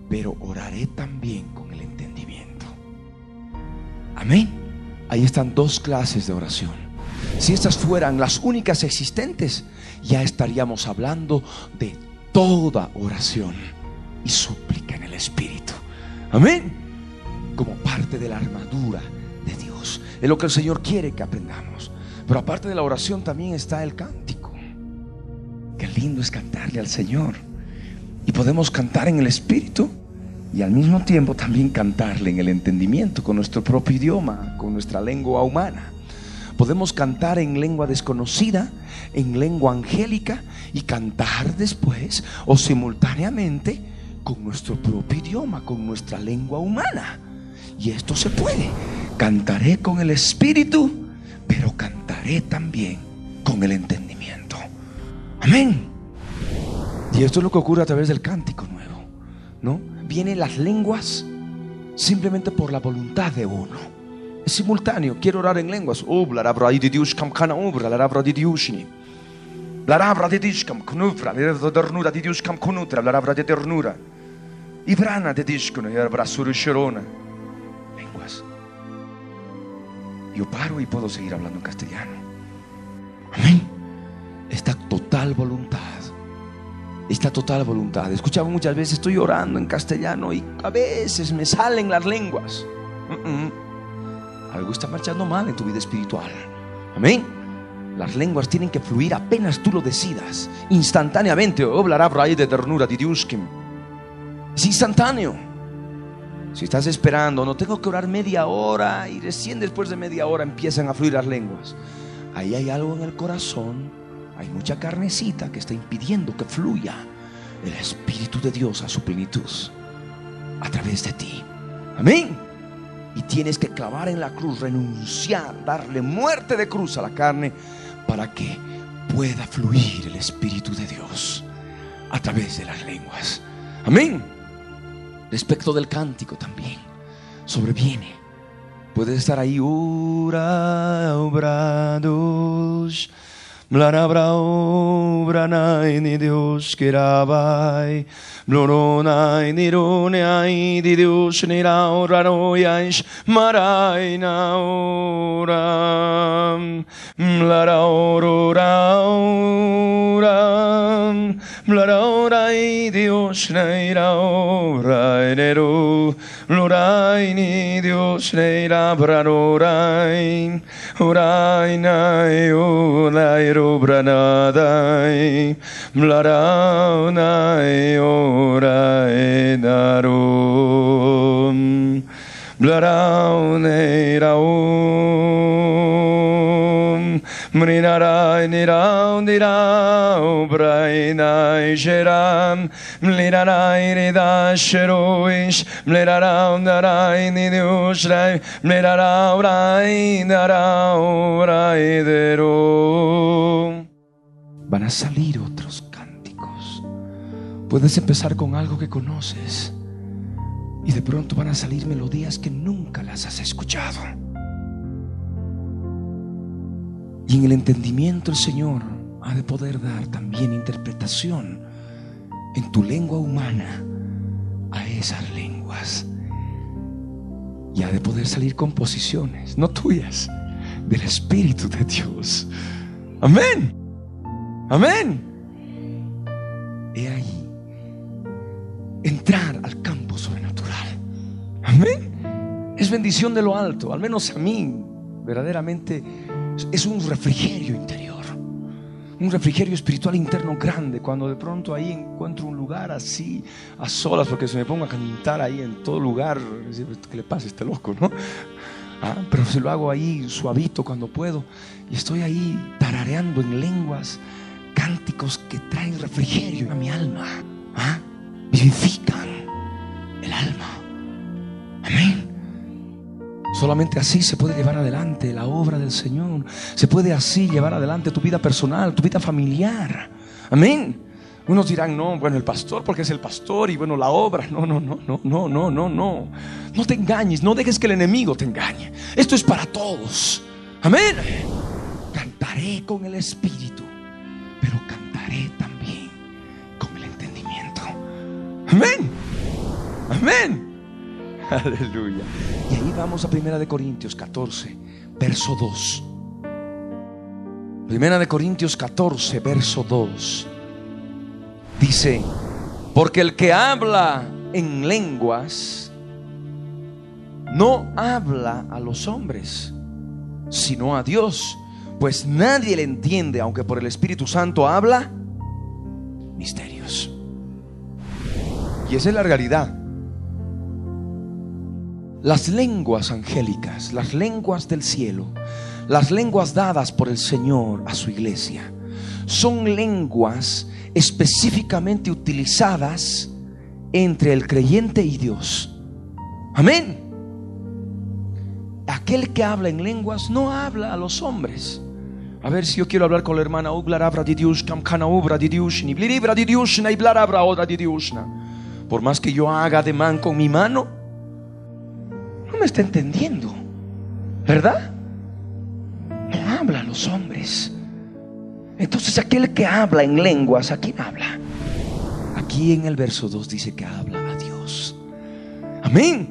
[SPEAKER 2] pero oraré también con el entendimiento. Amén. Ahí están dos clases de oración. Si estas fueran las únicas existentes, ya estaríamos hablando de toda oración y súplica en el Espíritu. Amén. Como parte de la armadura de Dios. Es lo que el Señor quiere que aprendamos. Pero aparte de la oración también está el cántico. Qué lindo es cantarle al Señor. Y podemos cantar en el Espíritu y al mismo tiempo también cantarle en el entendimiento, con nuestro propio idioma, con nuestra lengua humana. Podemos cantar en lengua desconocida, en lengua angélica y cantar después o simultáneamente con nuestro propio idioma, con nuestra lengua humana. Y esto se puede. Cantaré con el espíritu, pero cantaré también con el entendimiento. Amén. Y esto es lo que ocurre a través del cántico nuevo, ¿no? Vienen las lenguas simplemente por la voluntad de uno es simultáneo. Quiero orar en lenguas. La ubra, la di ternura. Ibrana de Dishkuna, la rabra surusherona. Lenguas. Yo paro y puedo seguir hablando en castellano. Amén. Esta total voluntad. Esta total voluntad. Escuchaba muchas veces, estoy orando en castellano y a veces me salen las lenguas. Algo está marchando mal en tu vida espiritual. Amén. Las lenguas tienen que fluir apenas tú lo decidas, instantáneamente. Oblará ahí de ternura de Es instantáneo. Si estás esperando, no tengo que orar media hora y recién después de media hora empiezan a fluir las lenguas. Ahí hay algo en el corazón, hay mucha carnecita que está impidiendo que fluya el Espíritu de Dios a su plenitud a través de ti. Amén y tienes que clavar en la cruz, renunciar, darle muerte de cruz a la carne para que pueda fluir el Espíritu de Dios a través de las lenguas. Amén. Respecto del cántico también, sobreviene. Puedes estar ahí, ura, obrados. Mlarabra obranai ni Dios kirabai. Bloronai nironai didius nirao raroiais marai nauram. Mlaraurauram. Mlaraurai dios neiraurai neru. Lurai ni dios neirabrarorai. Urai nai ulai rubranadai. Mlaraunai o Orai Narum Mlaraunai Raum Mrinarai Nirau Nirau Brainai Geram Mlirarai Ridasheruish Mlirarau Narai Nidiushrai Mlirarau Rai Narau Rai Deru Van a salir otros. Puedes empezar con algo que conoces y de pronto van a salir melodías que nunca las has escuchado. Y en el entendimiento el Señor ha de poder dar también interpretación en tu lengua humana a esas lenguas. Y ha de poder salir composiciones, no tuyas, del Espíritu de Dios. Amén. Amén. He ahí Es bendición de lo alto, al menos a mí, verdaderamente es un refrigerio interior. un refrigerio espiritual interno grande cuando de pronto ahí encuentro un lugar así a solas porque se me pongo a cantar ahí en todo lugar que le pasa a este loco no ah, pero se lo hago ahí suavito cuando puedo y estoy ahí tarareando en lenguas cánticos que traen refrigerio a mi alma ¿ah? vivifican el alma amén Solamente así se puede llevar adelante la obra del Señor. Se puede así llevar adelante tu vida personal, tu vida familiar. Amén. Unos dirán, no, bueno, el pastor porque es el pastor y bueno, la obra. No, no, no, no, no, no, no, no. No te engañes, no dejes que el enemigo te engañe. Esto es para todos. Amén. Cantaré con el Espíritu, pero cantaré también con el entendimiento. Amén. Amén. Aleluya. Y ahí vamos a Primera de Corintios 14, verso 2. Primera de Corintios 14, verso 2. Dice, porque el que habla en lenguas no habla a los hombres, sino a Dios, pues nadie le entiende, aunque por el Espíritu Santo habla misterios. Y esa es la realidad. Las lenguas angélicas, las lenguas del cielo, las lenguas dadas por el Señor a su iglesia, son lenguas específicamente utilizadas entre el creyente y Dios. Amén. Aquel que habla en lenguas no habla a los hombres. A ver si yo quiero hablar con la hermana Por más que yo haga de man con mi mano, está entendiendo. ¿Verdad? No habla los hombres. Entonces aquel que habla en lenguas, ¿a quién habla? Aquí en el verso 2 dice que habla a Dios. Amén.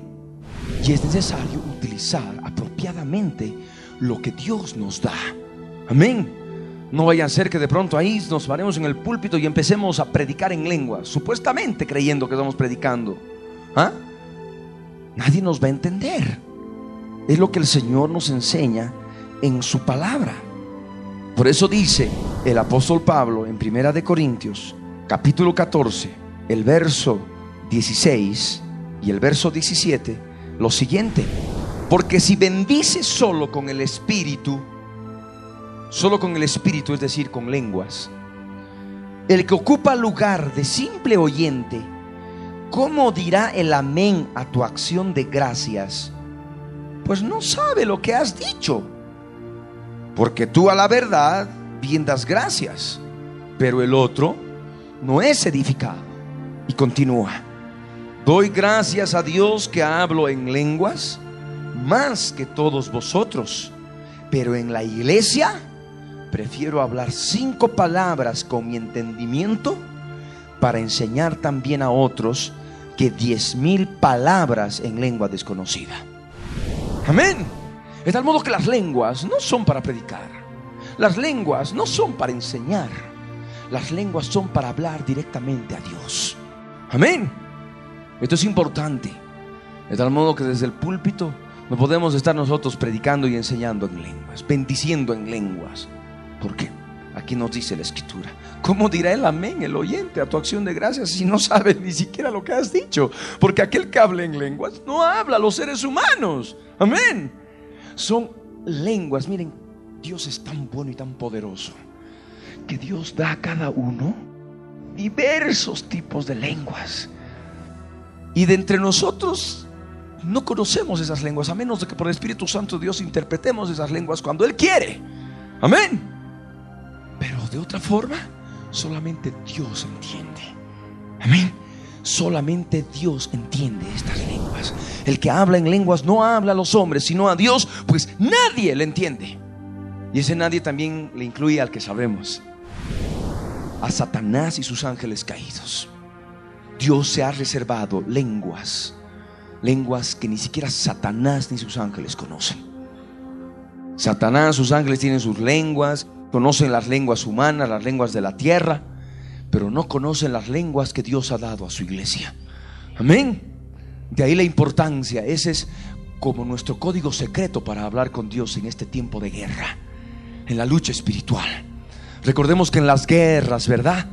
[SPEAKER 2] Y es necesario utilizar apropiadamente lo que Dios nos da. Amén. No vaya a ser que de pronto ahí nos paremos en el púlpito y empecemos a predicar en lenguas, supuestamente creyendo que estamos predicando. ¿Ah? Nadie nos va a entender. Es lo que el Señor nos enseña en su palabra. Por eso dice el apóstol Pablo en Primera de Corintios, capítulo 14, el verso 16 y el verso 17, lo siguiente: porque si bendices solo con el espíritu, solo con el espíritu, es decir, con lenguas, el que ocupa lugar de simple oyente ¿cómo dirá el amén a tu acción de gracias? Pues no sabe lo que has dicho. Porque tú a la verdad bien das gracias, pero el otro no es edificado. Y continúa. Doy gracias a Dios que hablo en lenguas más que todos vosotros, pero en la iglesia prefiero hablar cinco palabras con mi entendimiento para enseñar también a otros que diez mil palabras en lengua desconocida. Amén. De tal modo que las lenguas no son para predicar. Las lenguas no son para enseñar. Las lenguas son para hablar directamente a Dios. Amén. Esto es importante. De tal modo que desde el púlpito no podemos estar nosotros predicando y enseñando en lenguas, bendiciendo en lenguas. ¿Por qué? Aquí nos dice la escritura. ¿Cómo dirá el amén, el oyente, a tu acción de gracias si no sabe ni siquiera lo que has dicho? Porque aquel que habla en lenguas no habla a los seres humanos. Amén. Son lenguas. Miren, Dios es tan bueno y tan poderoso que Dios da a cada uno diversos tipos de lenguas. Y de entre nosotros no conocemos esas lenguas, a menos de que por el Espíritu Santo Dios interpretemos esas lenguas cuando Él quiere. Amén. De otra forma, solamente Dios entiende. Amén. Solamente Dios entiende estas lenguas. El que habla en lenguas no habla a los hombres, sino a Dios, pues nadie le entiende. Y ese nadie también le incluye al que sabemos, a Satanás y sus ángeles caídos. Dios se ha reservado lenguas, lenguas que ni siquiera Satanás ni sus ángeles conocen. Satanás, sus ángeles tienen sus lenguas, conocen las lenguas humanas, las lenguas de la tierra, pero no conocen las lenguas que Dios ha dado a su iglesia. Amén. De ahí la importancia. Ese es como nuestro código secreto para hablar con Dios en este tiempo de guerra, en la lucha espiritual. Recordemos que en las guerras, ¿verdad?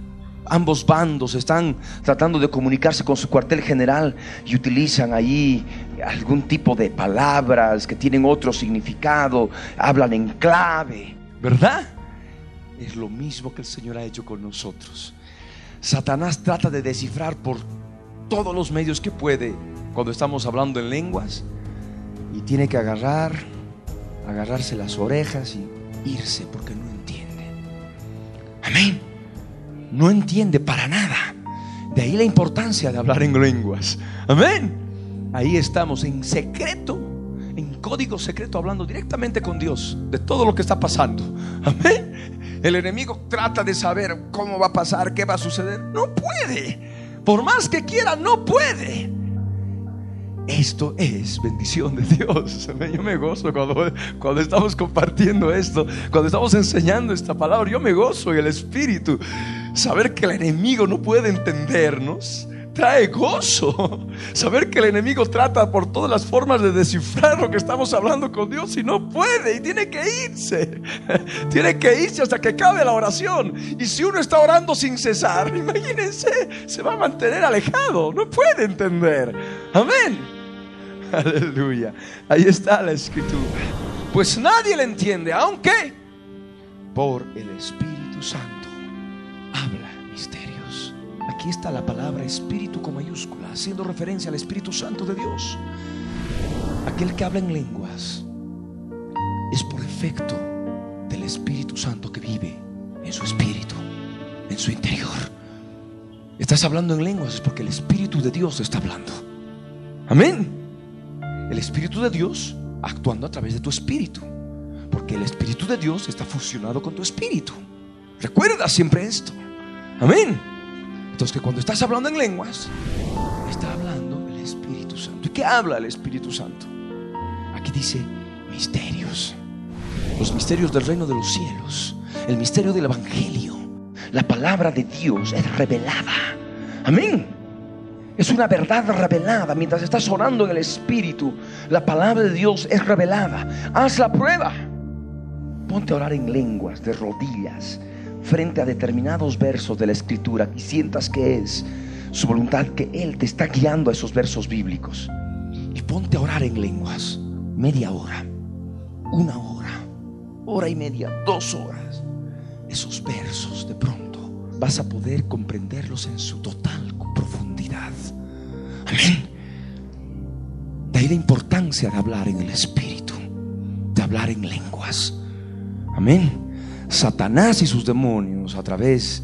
[SPEAKER 2] Ambos bandos están tratando de comunicarse con su cuartel general y utilizan ahí algún tipo de palabras que tienen otro significado, hablan en clave, ¿verdad? Es lo mismo que el Señor ha hecho con nosotros. Satanás trata de descifrar por todos los medios que puede cuando estamos hablando en lenguas y tiene que agarrar, agarrarse las orejas y irse porque no entiende. Amén no entiende para nada. De ahí la importancia de hablar en lenguas. Amén. Ahí estamos en secreto, en código secreto, hablando directamente con Dios de todo lo que está pasando. Amén. El enemigo trata de saber cómo va a pasar, qué va a suceder. No puede. Por más que quiera, no puede. Esto es bendición de Dios. Yo me gozo cuando, cuando estamos compartiendo esto, cuando estamos enseñando esta palabra. Yo me gozo en el Espíritu. Saber que el enemigo no puede entendernos trae gozo. Saber que el enemigo trata por todas las formas de descifrar lo que estamos hablando con Dios y no puede y tiene que irse. Tiene que irse hasta que acabe la oración. Y si uno está orando sin cesar, imagínense, se va a mantener alejado. No puede entender. Amén. Aleluya. Ahí está la escritura. Pues nadie le entiende, aunque por el Espíritu Santo. Aquí está la palabra espíritu con mayúscula, haciendo referencia al Espíritu Santo de Dios. Aquel que habla en lenguas es por efecto del Espíritu Santo que vive en su espíritu, en su interior. Estás hablando en lenguas es porque el Espíritu de Dios está hablando. Amén. El Espíritu de Dios actuando a través de tu espíritu. Porque el Espíritu de Dios está fusionado con tu espíritu. Recuerda siempre esto. Amén. Entonces que cuando estás hablando en lenguas, está hablando el Espíritu Santo. ¿Y qué habla el Espíritu Santo? Aquí dice misterios. Los misterios del reino de los cielos. El misterio del Evangelio. La palabra de Dios es revelada. Amén. Es una verdad revelada. Mientras estás orando en el Espíritu, la palabra de Dios es revelada. Haz la prueba. Ponte a orar en lenguas, de rodillas frente a determinados versos de la escritura y sientas que es su voluntad, que Él te está guiando a esos versos bíblicos. Y ponte a orar en lenguas, media hora, una hora, hora y media, dos horas. Esos versos de pronto vas a poder comprenderlos en su total profundidad. Amén. De ahí la importancia de hablar en el Espíritu, de hablar en lenguas. Amén. Satanás y sus demonios a través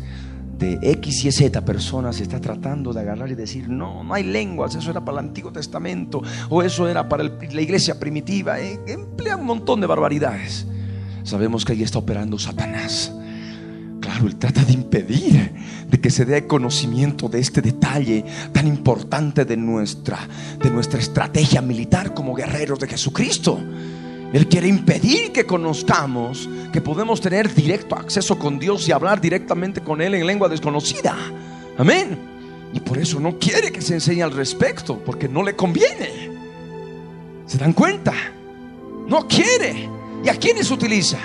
[SPEAKER 2] de X y Z personas está tratando de agarrar y decir, no, no hay lenguas, eso era para el Antiguo Testamento o eso era para la iglesia primitiva. Eh, emplea un montón de barbaridades. Sabemos que ahí está operando Satanás. Claro, él trata de impedir de que se dé conocimiento de este detalle tan importante de nuestra, de nuestra estrategia militar como guerreros de Jesucristo. Él quiere impedir que conozcamos que podemos tener directo acceso con Dios y hablar directamente con Él en lengua desconocida. Amén. Y por eso no quiere que se enseñe al respecto, porque no le conviene. ¿Se dan cuenta? No quiere. ¿Y a quiénes utiliza?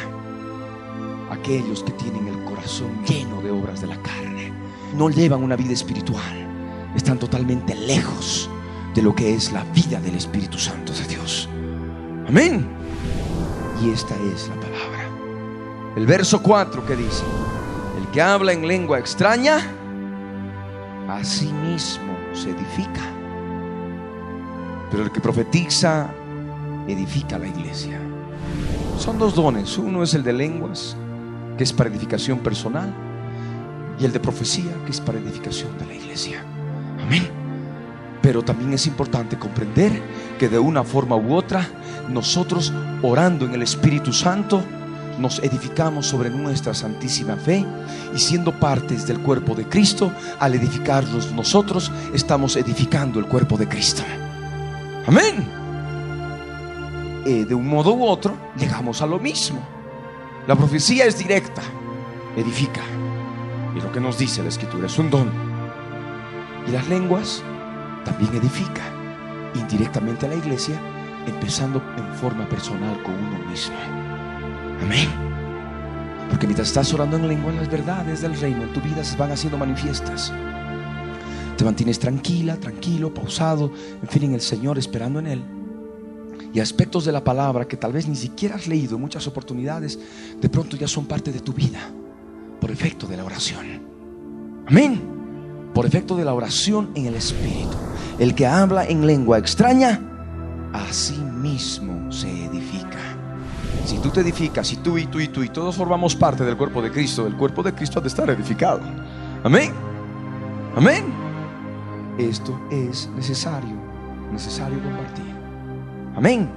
[SPEAKER 2] Aquellos que tienen el corazón lleno de obras de la carne. No llevan una vida espiritual. Están totalmente lejos de lo que es la vida del Espíritu Santo de Dios. Amén. Y esta es la palabra. El verso 4 que dice, el que habla en lengua extraña, a sí mismo se edifica. Pero el que profetiza, edifica la iglesia. Son dos dones. Uno es el de lenguas, que es para edificación personal, y el de profecía, que es para edificación de la iglesia. Amén. Pero también es importante comprender que de una forma u otra nosotros orando en el Espíritu Santo, nos edificamos sobre nuestra santísima fe y siendo partes del cuerpo de Cristo, al edificarnos nosotros, estamos edificando el cuerpo de Cristo. Amén. Eh, de un modo u otro, llegamos a lo mismo. La profecía es directa, edifica. Y lo que nos dice la Escritura es un don. Y las lenguas también edifica indirectamente a la iglesia empezando en forma personal con uno mismo. Amén. Porque mientras estás orando en lengua, las verdades del reino en tu vida se van haciendo manifiestas. Te mantienes tranquila, tranquilo, pausado, en fin, en el Señor, esperando en Él. Y aspectos de la palabra que tal vez ni siquiera has leído en muchas oportunidades, de pronto ya son parte de tu vida, por efecto de la oración. Amén. Por efecto de la oración en el Espíritu. El que habla en lengua extraña, a sí mismo se edifica. Si tú te edificas, y tú y tú y tú y todos formamos parte del cuerpo de Cristo, el cuerpo de Cristo ha de estar edificado. Amén. Amén. Esto es necesario, necesario compartir. Amén.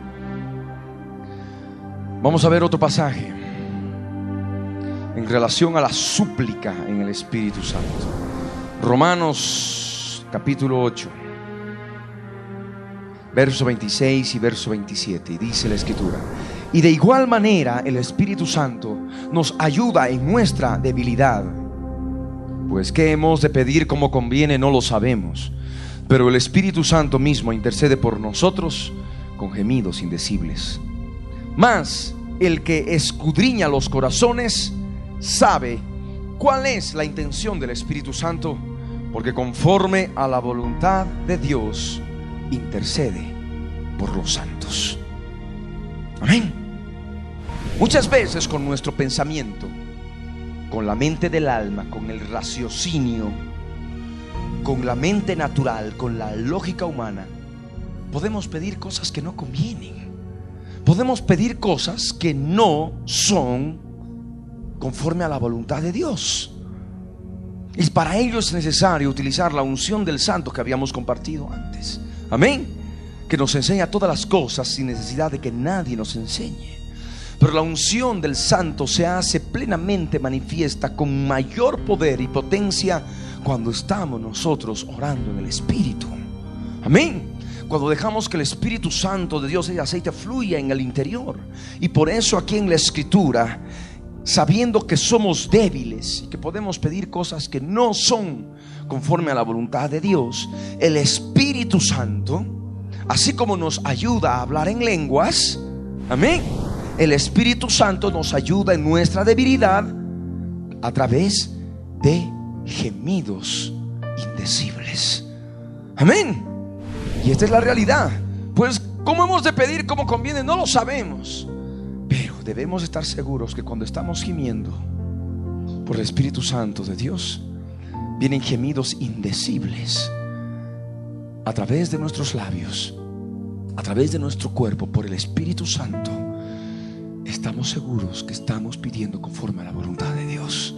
[SPEAKER 2] Vamos a ver otro pasaje en relación a la súplica en el Espíritu Santo. Romanos capítulo 8, verso 26 y verso 27. Y dice la Escritura. Y de igual manera el Espíritu Santo nos ayuda en nuestra debilidad. Pues qué hemos de pedir como conviene no lo sabemos. Pero el Espíritu Santo mismo intercede por nosotros con gemidos indecibles. Mas el que escudriña los corazones sabe cuál es la intención del Espíritu Santo, porque conforme a la voluntad de Dios intercede por los santos. Amén. Muchas veces con nuestro pensamiento, con la mente del alma, con el raciocinio, con la mente natural, con la lógica humana, podemos pedir cosas que no convienen. Podemos pedir cosas que no son conforme a la voluntad de Dios. Y para ello es necesario utilizar la unción del santo que habíamos compartido antes. Amén. Que nos enseña todas las cosas sin necesidad de que nadie nos enseñe. Pero la unción del santo se hace plenamente manifiesta con mayor poder y potencia cuando estamos nosotros orando en el Espíritu. Amén. Cuando dejamos que el Espíritu Santo de Dios, y aceite, fluya en el interior. Y por eso aquí en la Escritura, sabiendo que somos débiles y que podemos pedir cosas que no son conforme a la voluntad de Dios, el Espíritu Santo, así como nos ayuda a hablar en lenguas, amén el Espíritu Santo nos ayuda en nuestra debilidad a través de gemidos indecibles. Amén. Y esta es la realidad. Pues, ¿cómo hemos de pedir como conviene? No lo sabemos. Debemos estar seguros que cuando estamos gimiendo por el Espíritu Santo de Dios, vienen gemidos indecibles a través de nuestros labios, a través de nuestro cuerpo, por el Espíritu Santo estamos seguros que estamos pidiendo conforme a la voluntad de Dios.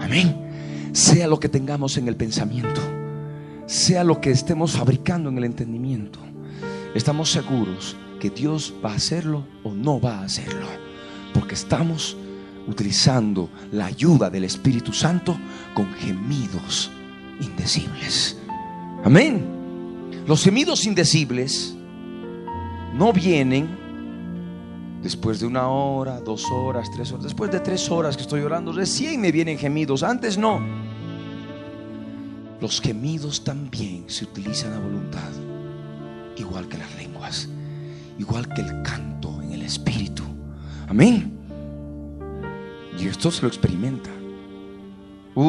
[SPEAKER 2] Amén. Sea lo que tengamos en el pensamiento, sea lo que estemos fabricando en el entendimiento, estamos seguros que Dios va a hacerlo o no va a hacerlo, porque estamos utilizando la ayuda del Espíritu Santo con gemidos indecibles. Amén. Los gemidos indecibles no vienen Después de una hora, dos horas, tres horas, después de tres horas que estoy orando, recién me vienen gemidos. Antes no. Los gemidos también se utilizan a voluntad, igual que las lenguas, igual que el canto en el espíritu. Amén. Y esto se lo experimenta. Uh,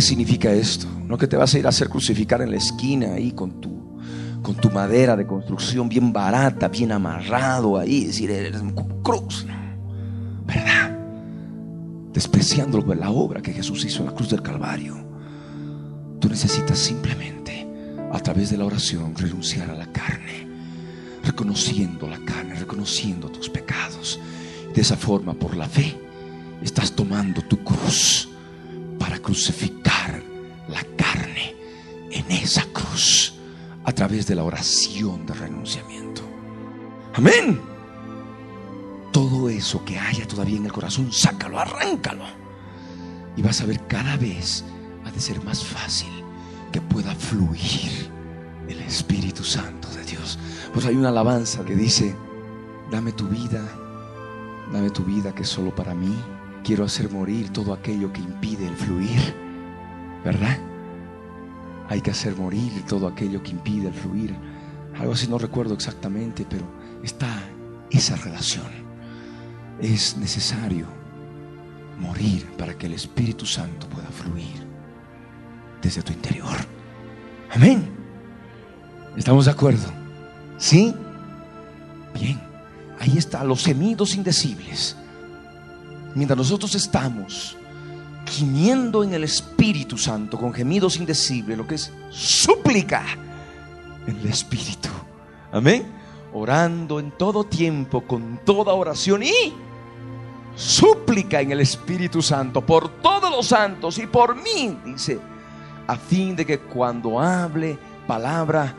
[SPEAKER 2] significa esto? No que te vas a ir a hacer crucificar en la esquina ahí con tu, con tu madera de construcción bien barata, bien amarrado ahí, decir, eres un cruz. despreciando la obra que Jesús hizo en la cruz del Calvario. Tú necesitas simplemente, a través de la oración, renunciar a la carne, reconociendo la carne, reconociendo tus pecados. De esa forma, por la fe, estás tomando tu cruz para crucificar la carne en esa cruz a través de la oración de renunciamiento. Amén. Todo eso que haya todavía en el corazón, sácalo, arráncalo. Y vas a ver cada vez ha de ser más fácil que pueda fluir el Espíritu Santo de Dios. Pues hay una alabanza que dice, dame tu vida, dame tu vida que es solo para mí. Quiero hacer morir todo aquello que impide el fluir. ¿Verdad? Hay que hacer morir todo aquello que impide el fluir. Algo así no recuerdo exactamente, pero está esa relación. Es necesario morir para que el Espíritu Santo pueda fluir desde tu interior. Amén. ¿Estamos de acuerdo? ¿Sí? Bien. Ahí están los gemidos indecibles. Mientras nosotros estamos gimiendo en el Espíritu Santo con gemidos indecibles, lo que es súplica en el Espíritu. Amén. Orando en todo tiempo, con toda oración y súplica en el Espíritu Santo por todos los santos y por mí, dice, a fin de que cuando hable palabra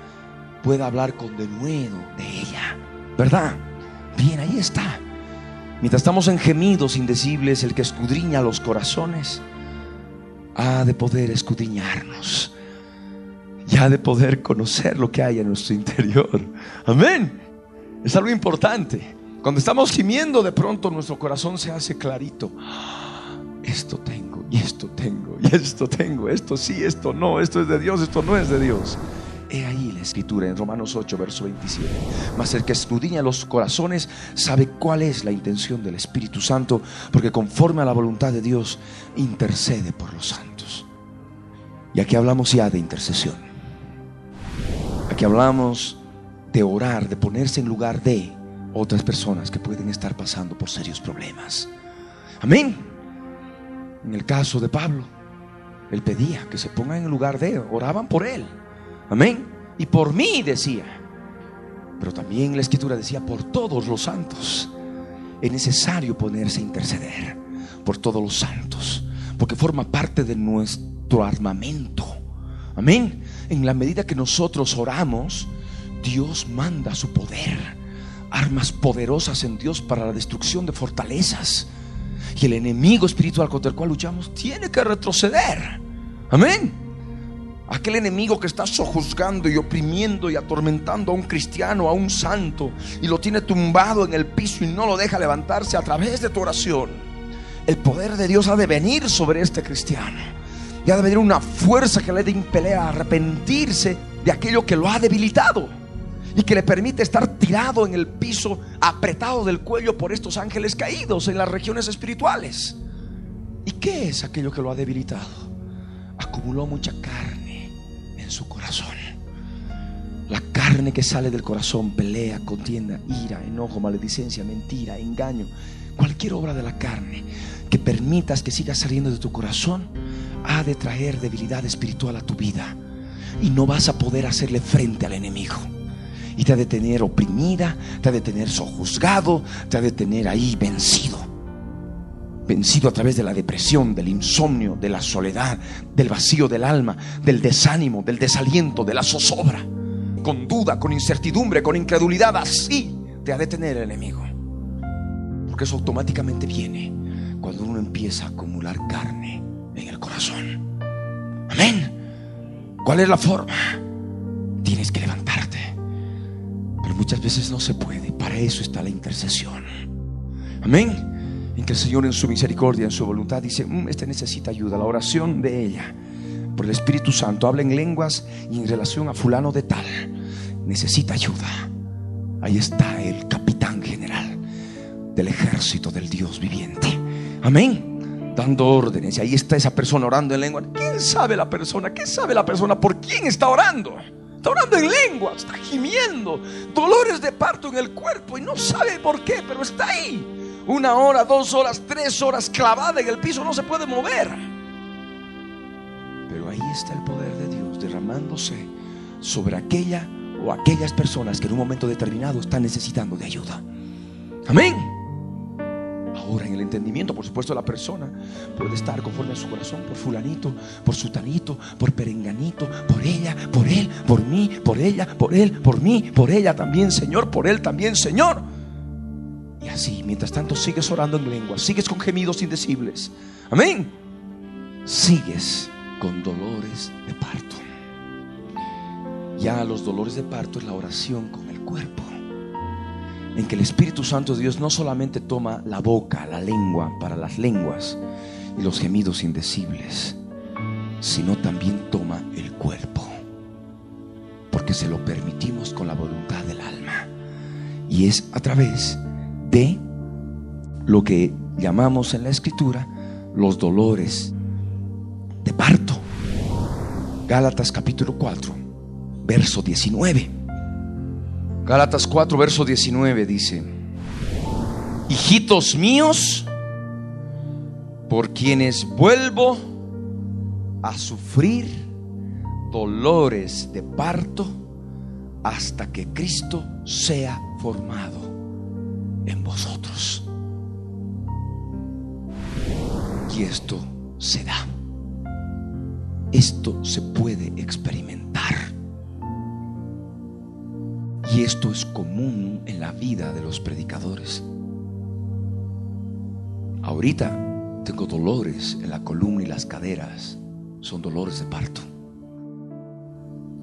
[SPEAKER 2] pueda hablar con denuedo de ella. ¿Verdad? Bien, ahí está. Mientras estamos en gemidos indecibles, el que escudriña los corazones ha de poder escudriñarnos y ha de poder conocer lo que hay en nuestro interior. Amén. Es algo importante. Cuando estamos gimiendo, de pronto nuestro corazón se hace clarito. Esto tengo, y esto tengo, y esto tengo, esto sí, esto no, esto es de Dios, esto no es de Dios. He ahí la escritura en Romanos 8, verso 27. Mas el que escudriña los corazones sabe cuál es la intención del Espíritu Santo, porque conforme a la voluntad de Dios intercede por los santos. Y aquí hablamos ya de intercesión. Aquí hablamos de orar, de ponerse en lugar de otras personas que pueden estar pasando por serios problemas. Amén. En el caso de Pablo, él pedía que se pongan en lugar de, oraban por él. Amén. Y por mí decía. Pero también la escritura decía por todos los santos. Es necesario ponerse a interceder por todos los santos. Porque forma parte de nuestro armamento. Amén. En la medida que nosotros oramos, Dios manda su poder. Armas poderosas en Dios para la destrucción de fortalezas. Y el enemigo espiritual contra el cual luchamos tiene que retroceder. Amén. Aquel enemigo que está sojuzgando y oprimiendo y atormentando a un cristiano, a un santo, y lo tiene tumbado en el piso y no lo deja levantarse a través de tu oración. El poder de Dios ha de venir sobre este cristiano. Y ha de venir una fuerza que le impeler a arrepentirse de aquello que lo ha debilitado. Y que le permite estar tirado en el piso, apretado del cuello por estos ángeles caídos en las regiones espirituales. ¿Y qué es aquello que lo ha debilitado? Acumuló mucha carne su corazón. La carne que sale del corazón pelea, contienda, ira, enojo, maledicencia, mentira, engaño, cualquier obra de la carne que permitas que siga saliendo de tu corazón, ha de traer debilidad espiritual a tu vida y no vas a poder hacerle frente al enemigo. Y te ha de tener oprimida, te ha de tener sojuzgado, te ha de tener ahí vencido vencido a través de la depresión, del insomnio, de la soledad, del vacío del alma, del desánimo, del desaliento, de la zozobra, con duda, con incertidumbre, con incredulidad, así te ha de tener el enemigo. Porque eso automáticamente viene cuando uno empieza a acumular carne en el corazón. Amén. ¿Cuál es la forma? Tienes que levantarte. Pero muchas veces no se puede. Para eso está la intercesión. Amén en que el Señor en su misericordia, en su voluntad, dice, mm, este necesita ayuda, la oración de ella, por el Espíritu Santo, habla en lenguas y en relación a fulano de tal, necesita ayuda. Ahí está el capitán general del ejército del Dios viviente. Amén. Dando órdenes. Y ahí está esa persona orando en lengua. ¿Quién sabe la persona? ¿Qué sabe la persona por quién está orando? Está orando en lengua, está gimiendo, dolores de parto en el cuerpo y no sabe por qué, pero está ahí una hora, dos horas, tres horas clavada en el piso, no se puede mover. Pero ahí está el poder de Dios derramándose sobre aquella o aquellas personas que en un momento determinado están necesitando de ayuda. Amén. Ahora en el entendimiento, por supuesto, la persona puede estar conforme a su corazón por fulanito, por sutanito, por perenganito, por ella, por él, por mí, por ella, por él, por mí, por ella también, Señor, por él también, Señor. Y así, mientras tanto, sigues orando en lengua, sigues con gemidos indecibles. Amén. Sigues con dolores de parto. Ya los dolores de parto es la oración con el cuerpo en que el Espíritu Santo de Dios no solamente toma la boca, la lengua para las lenguas y los gemidos indecibles, sino también toma el cuerpo, porque se lo permitimos con la voluntad del alma. Y es a través de lo que llamamos en la escritura los dolores de parto. Gálatas capítulo 4, verso 19. Gálatas 4, verso 19 dice, hijitos míos, por quienes vuelvo a sufrir dolores de parto hasta que Cristo sea formado en vosotros. Y esto se da. Esto se puede experimentar. Y esto es común en la vida de los predicadores. Ahorita tengo dolores en la columna y las caderas. Son dolores de parto.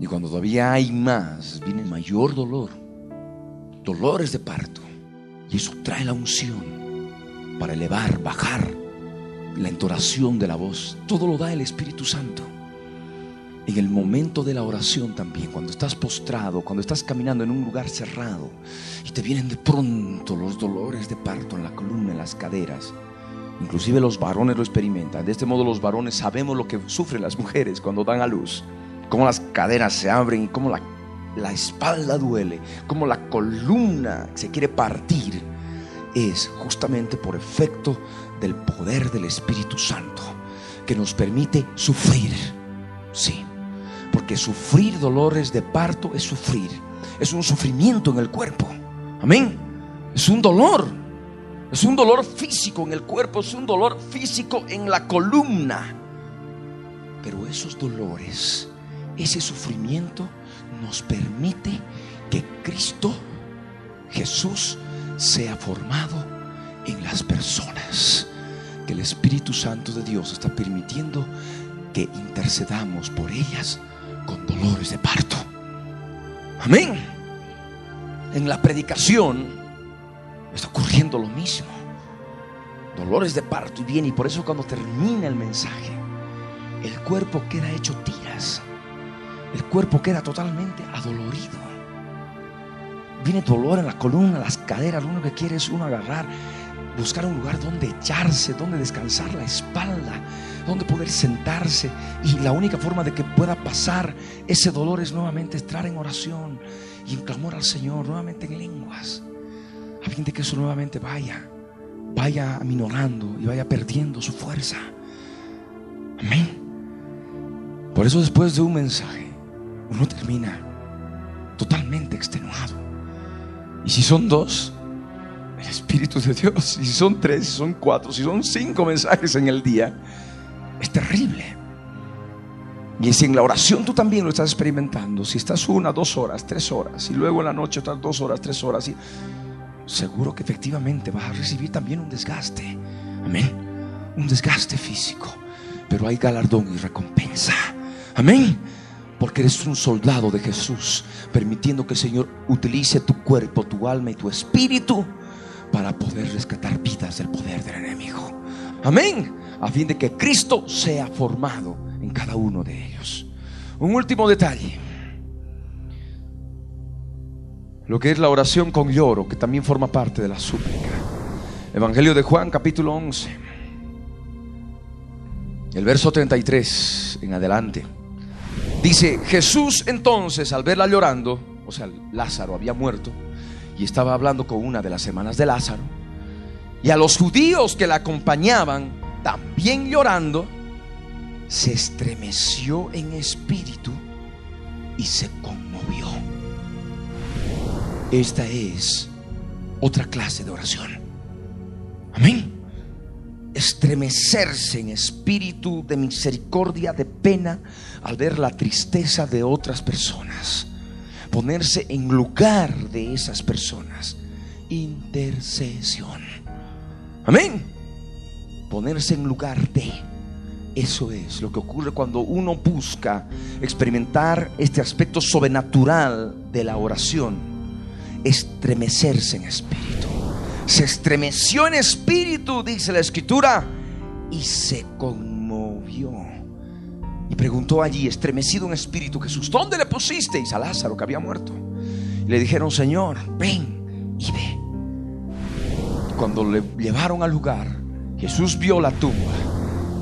[SPEAKER 2] Y cuando todavía hay más, viene mayor dolor. Dolores de parto. Y eso trae la unción para elevar, bajar la entonación de la voz. Todo lo da el Espíritu Santo en el momento de la oración también, cuando estás postrado, cuando estás caminando en un lugar cerrado y te vienen de pronto los dolores de parto en la columna, en las caderas. Inclusive los varones lo experimentan. De este modo los varones sabemos lo que sufren las mujeres cuando dan a luz. Cómo las caderas se abren y cómo la, la espalda duele, cómo la columna se quiere partir. Es justamente por efecto del poder del Espíritu Santo que nos permite sufrir. Sí, porque sufrir dolores de parto es sufrir. Es un sufrimiento en el cuerpo. Amén. Es un dolor. Es un dolor físico en el cuerpo. Es un dolor físico en la columna. Pero esos dolores, ese sufrimiento nos permite que Cristo, Jesús, sea formado en las personas. Que el Espíritu Santo de Dios está permitiendo que intercedamos por ellas con dolores de parto. Amén. En la predicación está ocurriendo lo mismo. Dolores de parto y bien, y por eso cuando termina el mensaje, el cuerpo queda hecho tiras. El cuerpo queda totalmente adolorido. Viene dolor en la columna, las caderas, lo único que quiere es uno agarrar, buscar un lugar donde echarse, donde descansar la espalda, donde poder sentarse. Y la única forma de que pueda pasar ese dolor es nuevamente entrar en oración y en clamor al Señor, nuevamente en lenguas, a fin de que eso nuevamente vaya, vaya aminorando y vaya perdiendo su fuerza. Amén. Por eso después de un mensaje, uno termina totalmente extenuado. Y si son dos, el Espíritu de Dios, si son tres, si son cuatro, si son cinco mensajes en el día, es terrible. Y si en la oración tú también lo estás experimentando, si estás una, dos horas, tres horas, y luego en la noche estás dos horas, tres horas, y seguro que efectivamente vas a recibir también un desgaste. Amén. Un desgaste físico. Pero hay galardón y recompensa. Amén. Porque eres un soldado de Jesús, permitiendo que el Señor utilice tu cuerpo, tu alma y tu espíritu para poder rescatar vidas del poder del enemigo. Amén. A fin de que Cristo sea formado en cada uno de ellos. Un último detalle. Lo que es la oración con lloro, que también forma parte de la súplica. Evangelio de Juan, capítulo 11. El verso 33 en adelante. Dice, Jesús entonces al verla llorando, o sea, Lázaro había muerto y estaba hablando con una de las hermanas de Lázaro, Y a los judíos que la acompañaban, también llorando, se estremeció en espíritu y se conmovió. Esta es otra clase de oración. Amén. Estremecerse en espíritu de misericordia, de pena, al ver la tristeza de otras personas. Ponerse en lugar de esas personas. Intercesión. Amén. Ponerse en lugar de. Eso es lo que ocurre cuando uno busca experimentar este aspecto sobrenatural de la oración. Estremecerse en espíritu. Se estremeció en espíritu, dice la escritura, y se conmovió. Y preguntó allí, estremecido en espíritu, Jesús, ¿dónde le pusisteis a Lázaro que había muerto? Y le dijeron, Señor, ven y ve. Cuando le llevaron al lugar, Jesús vio la tumba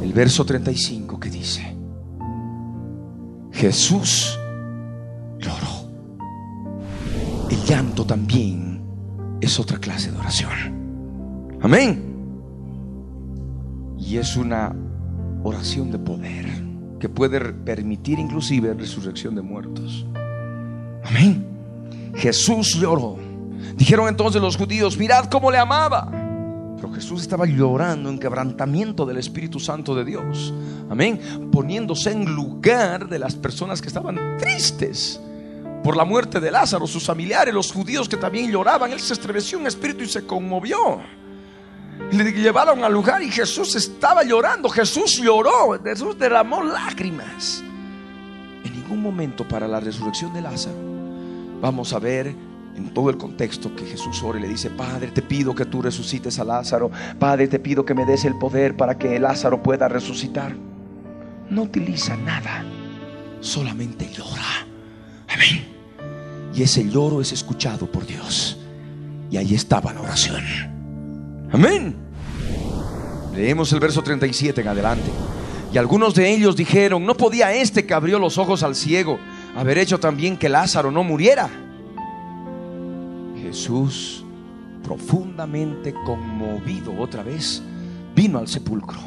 [SPEAKER 2] el verso 35 que dice, Jesús lloró. El llanto también es otra clase de oración. Amén. Y es una oración de poder que puede permitir inclusive resurrección de muertos. Amén. Jesús lloró. Dijeron entonces los judíos, mirad cómo le amaba. Jesús estaba llorando en quebrantamiento del Espíritu Santo de Dios. Amén. Poniéndose en lugar de las personas que estaban tristes por la muerte de Lázaro, sus familiares, los judíos que también lloraban. Él se estremeció en espíritu y se conmovió. Le llevaron al lugar y Jesús estaba llorando. Jesús lloró. Jesús derramó lágrimas. En ningún momento para la resurrección de Lázaro vamos a ver en todo el contexto que Jesús ora y le dice, Padre, te pido que tú resucites a Lázaro. Padre, te pido que me des el poder para que Lázaro pueda resucitar. No utiliza nada, solamente llora. Amén. Y ese lloro es escuchado por Dios. Y ahí estaba la oración. Amén. Leemos el verso 37 en adelante. Y algunos de ellos dijeron, no podía este que abrió los ojos al ciego haber hecho también que Lázaro no muriera. Jesús, profundamente conmovido otra vez, vino al sepulcro.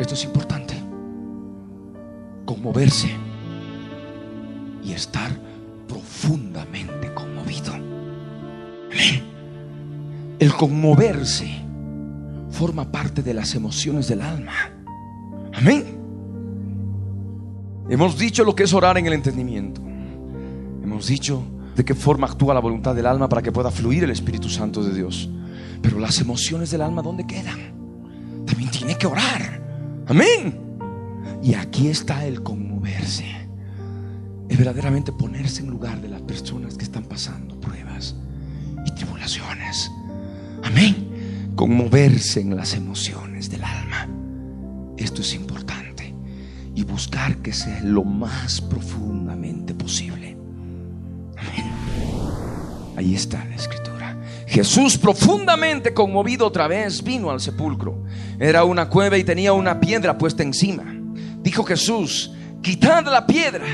[SPEAKER 2] Esto es importante. Conmoverse y estar profundamente conmovido. El conmoverse forma parte de las emociones del alma. Amén. Hemos dicho lo que es orar en el entendimiento. Hemos dicho de qué forma actúa la voluntad del alma para que pueda fluir el Espíritu Santo de Dios. Pero las emociones del alma, ¿dónde quedan? También tiene que orar. Amén. Y aquí está el conmoverse. Es verdaderamente ponerse en lugar de las personas que están pasando pruebas y tribulaciones. Amén. Conmoverse en las emociones del alma. Esto es importante. Y buscar que sea lo más profundamente posible. Ahí está la escritura. Jesús profundamente conmovido otra vez vino al sepulcro. Era una cueva y tenía una piedra puesta encima. Dijo Jesús, quitad la piedra.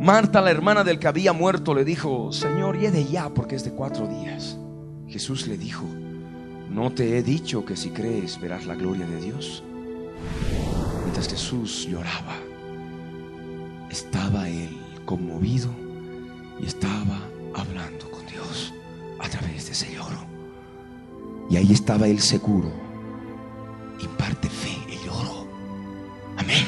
[SPEAKER 2] Marta, la hermana del que había muerto, le dijo, Señor, de ya porque es de cuatro días. Jesús le dijo, ¿no te he dicho que si crees verás la gloria de Dios? Mientras Jesús lloraba, estaba él conmovido y estaba hablando con Dios a través de ese lloro. Y ahí estaba él seguro. Imparte fe el lloro. Amén.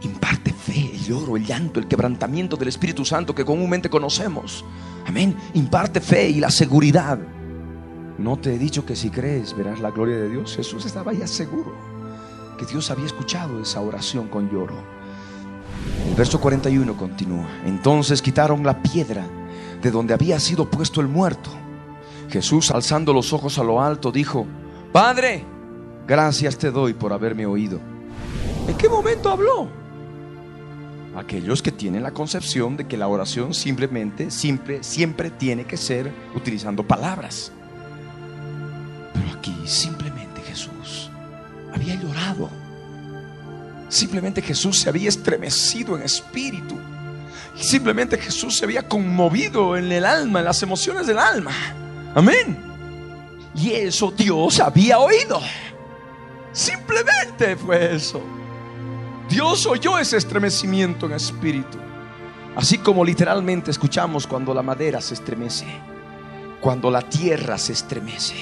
[SPEAKER 2] Imparte fe el lloro, el llanto, el quebrantamiento del Espíritu Santo que comúnmente conocemos. Amén. Imparte fe y la seguridad. No te he dicho que si crees verás la gloria de Dios. Jesús estaba ya seguro que Dios había escuchado esa oración con lloro. El verso 41 continúa. Entonces quitaron la piedra de donde había sido puesto el muerto. Jesús, alzando los ojos a lo alto, dijo, Padre, gracias te doy por haberme oído. ¿En qué momento habló? Aquellos que tienen la concepción de que la oración simplemente, siempre, siempre tiene que ser utilizando palabras. Simplemente Jesús había llorado. Simplemente Jesús se había estremecido en espíritu Simplemente Jesús se había conmovido en el alma, en las emociones del alma. Amén. Y eso Dios había oído. Simplemente fue eso. Dios oyó ese estremecimiento en espíritu. Así como literalmente escuchamos cuando la madera se estremece, cuando la tierra se estremece.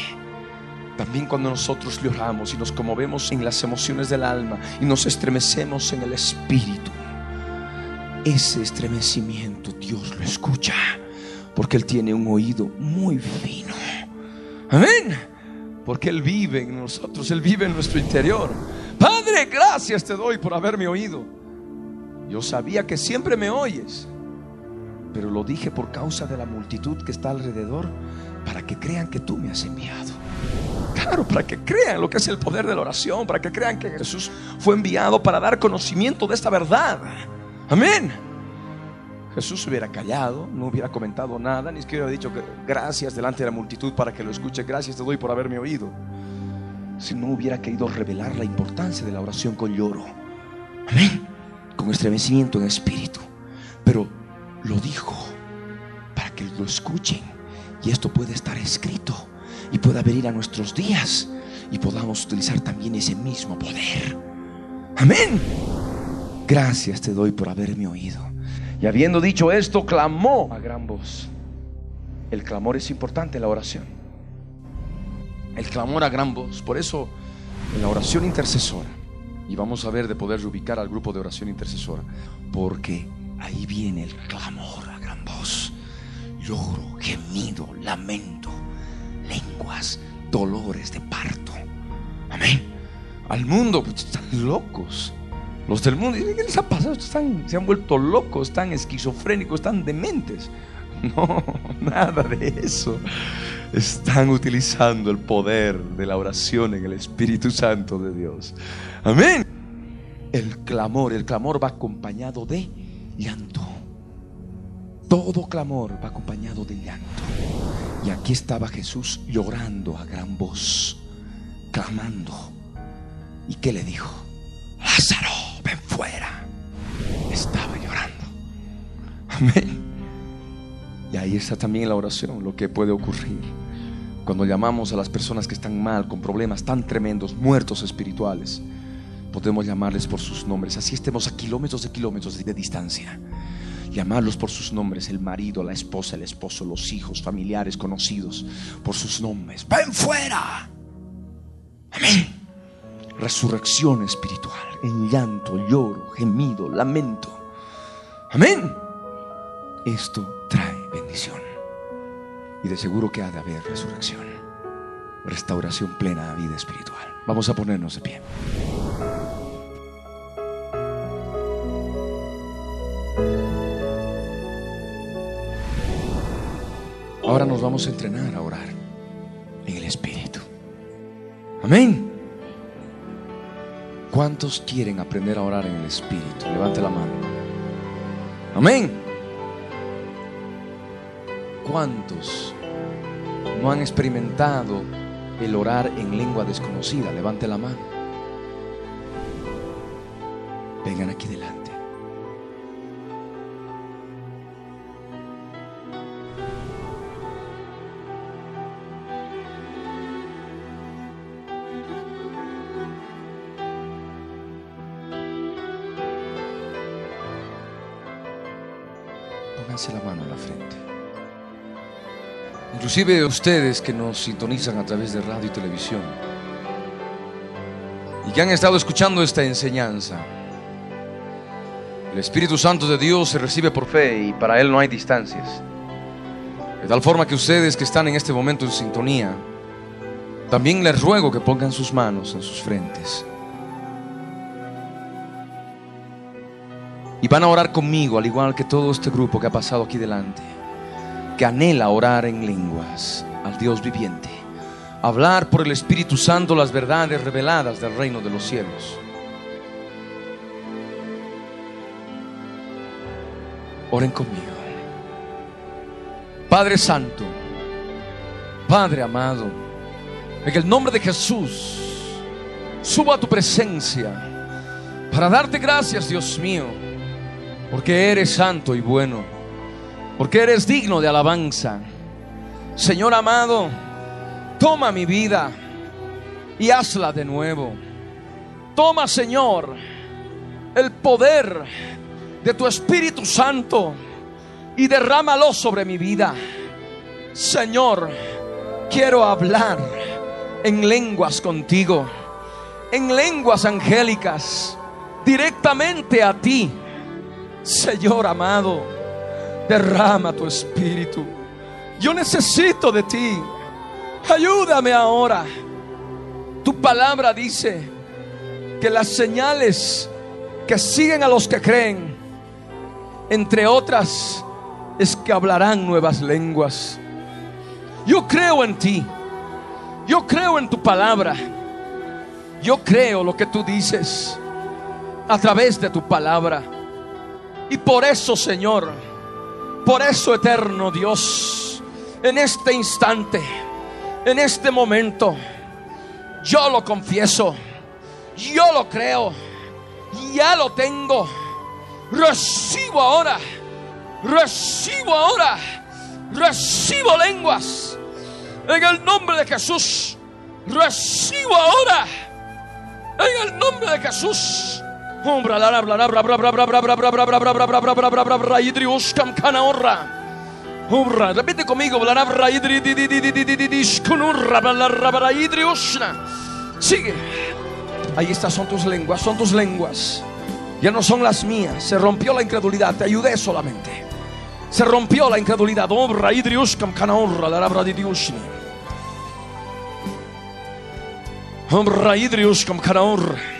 [SPEAKER 2] También cuando nosotros lloramos y nos conmovemos en las emociones del alma y nos estremecemos en el espíritu. Ese estremecimiento Dios lo escucha porque Él tiene un oído muy fino. Amén. Porque Él vive en nosotros, Él vive en nuestro interior. Padre, gracias te doy por haberme oído. Yo sabía que siempre me oyes, pero lo dije por causa de la multitud que está alrededor, para que crean que tú me has enviado. Claro, para que crean lo que es el poder de la oración, para que crean que Jesús fue enviado para dar conocimiento de esta verdad. Amén. Jesús hubiera callado, no hubiera comentado nada, ni siquiera hubiera dicho gracias delante de la multitud para que lo escuche, gracias te doy por haberme oído. Si no hubiera querido revelar la importancia de la oración con lloro. Amén. Con estremecimiento en espíritu. Pero lo dijo para que lo escuchen. Y esto puede estar escrito y pueda venir a nuestros días y podamos utilizar también ese mismo poder. Amén. Gracias te doy por haberme oído. Y habiendo dicho esto, clamó a gran voz. El clamor es importante en la oración. El clamor a gran voz. Por eso, en la oración intercesora, y vamos a ver de poder ubicar al grupo de oración intercesora, porque ahí viene el clamor a gran voz. Lloro, gemido, lamento, lenguas, dolores de parto. Amén. Al mundo, pues, están locos. Los del mundo, ¿qué les ha pasado? Están, se han vuelto locos, están esquizofrénicos, están dementes. No, nada de eso. Están utilizando el poder de la oración en el Espíritu Santo de Dios. Amén. El clamor, el clamor va acompañado de llanto. Todo clamor va acompañado de llanto. Y aquí estaba Jesús llorando a gran voz, clamando. ¿Y qué le dijo? Lázaro, ven fuera. Estaba llorando. Amén. Y ahí está también la oración, lo que puede ocurrir. Cuando llamamos a las personas que están mal, con problemas tan tremendos, muertos espirituales, podemos llamarles por sus nombres. Así estemos a kilómetros de kilómetros de distancia. Llamarlos por sus nombres, el marido, la esposa, el esposo, los hijos, familiares, conocidos, por sus nombres. Ven fuera. Amén resurrección espiritual, en llanto, lloro, gemido, lamento. Amén. Esto trae bendición. Y de seguro que ha de haber resurrección, restauración plena a vida espiritual. Vamos a ponernos de pie. Ahora nos vamos a entrenar a orar en el Espíritu. Amén. ¿Cuántos quieren aprender a orar en el Espíritu? Levante la mano. Amén. ¿Cuántos no han experimentado el orar en lengua desconocida? Levante la mano. Vengan aquí delante. Frente. Inclusive ustedes que nos sintonizan a través de radio y televisión y que han estado escuchando esta enseñanza. El Espíritu Santo de Dios se recibe por fe y para Él no hay distancias. De tal forma que ustedes que están en este momento en sintonía, también les ruego que pongan sus manos en sus frentes. Y van a orar conmigo, al igual que todo este grupo que ha pasado aquí delante, que anhela orar en lenguas al Dios viviente, hablar por el Espíritu Santo las verdades reveladas del reino de los cielos. Oren conmigo. Padre Santo, Padre amado, en el nombre de Jesús, subo a tu presencia para darte gracias, Dios mío porque eres santo y bueno, porque eres digno de alabanza. Señor amado, Toma mi vida y hazla de nuevo. Toma, Señor, el poder de tu Espíritu Santo y derrámalo sobre mi vida. Señor, quiero hablar en lenguas contigo, en lenguas angélicas, directamente a ti. Señor amado, derrama tu espíritu. Yo necesito de ti. Ayúdame ahora. Tu palabra dice que las señales que siguen a los que creen, entre otras, es que hablarán nuevas lenguas. Yo creo en ti. Yo creo en tu palabra. Yo creo lo que tú dices a través de tu palabra. Y por eso, Señor, por eso, eterno Dios, en este instante, en este momento, yo lo confieso, yo lo creo, ya lo tengo. Recibo ahora, recibo ahora, recibo lenguas en el nombre de Jesús. Recibo ahora en el nombre de Jesús. Repite conmigo. Sigue. Ahí estas son tus lenguas, son tus lenguas. Ya no son las mías. Se rompió la incredulidad. Te ayudé solamente. Se rompió la incredulidad. Obra idriushkam kanahorra la rabra di diushni. Obra.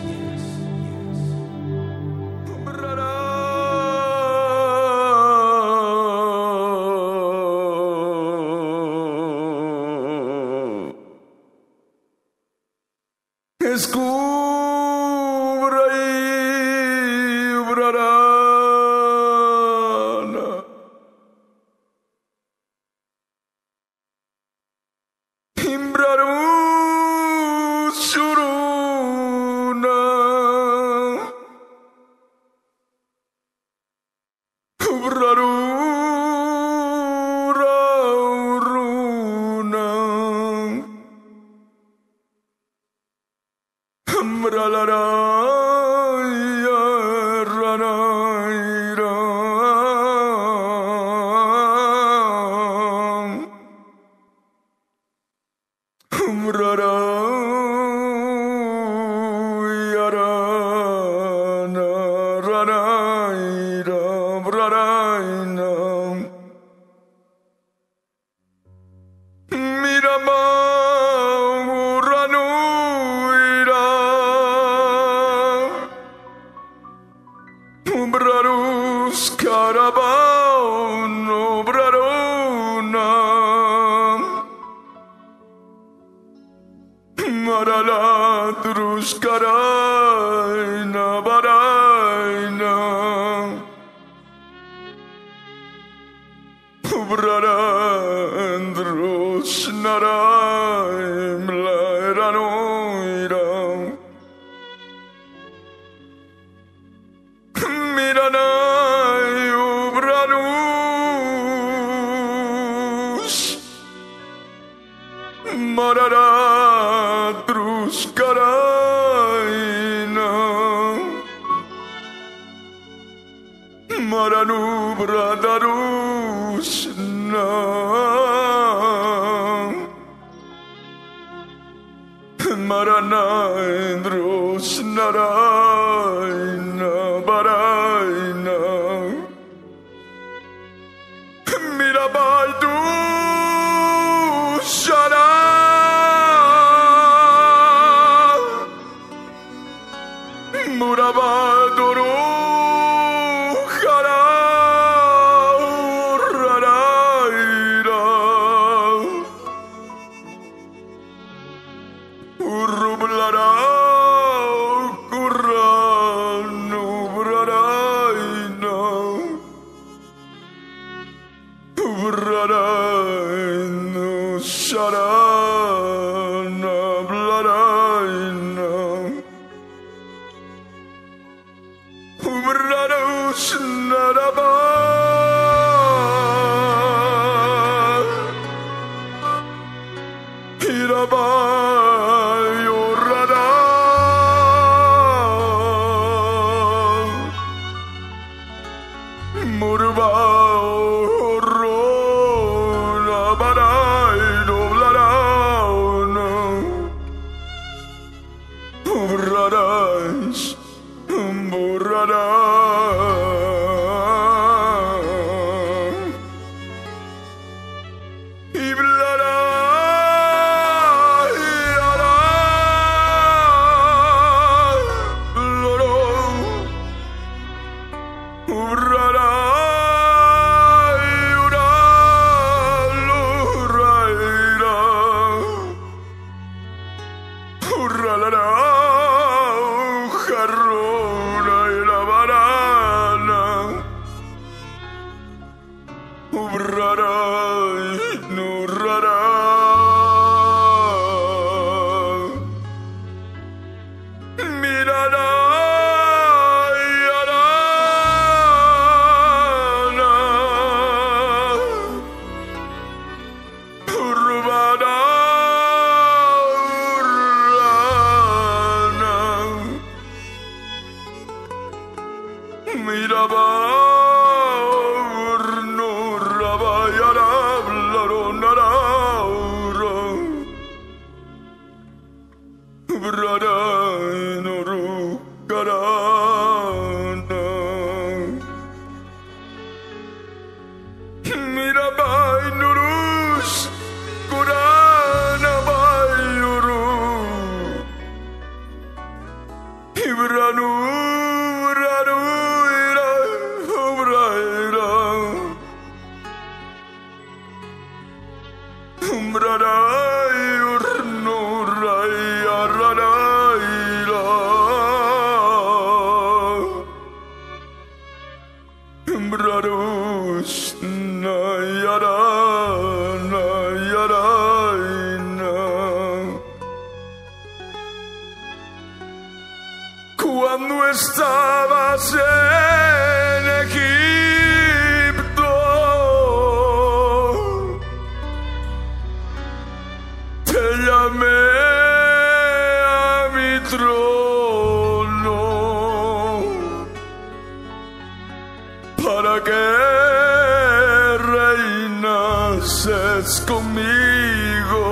[SPEAKER 3] estés conmigo.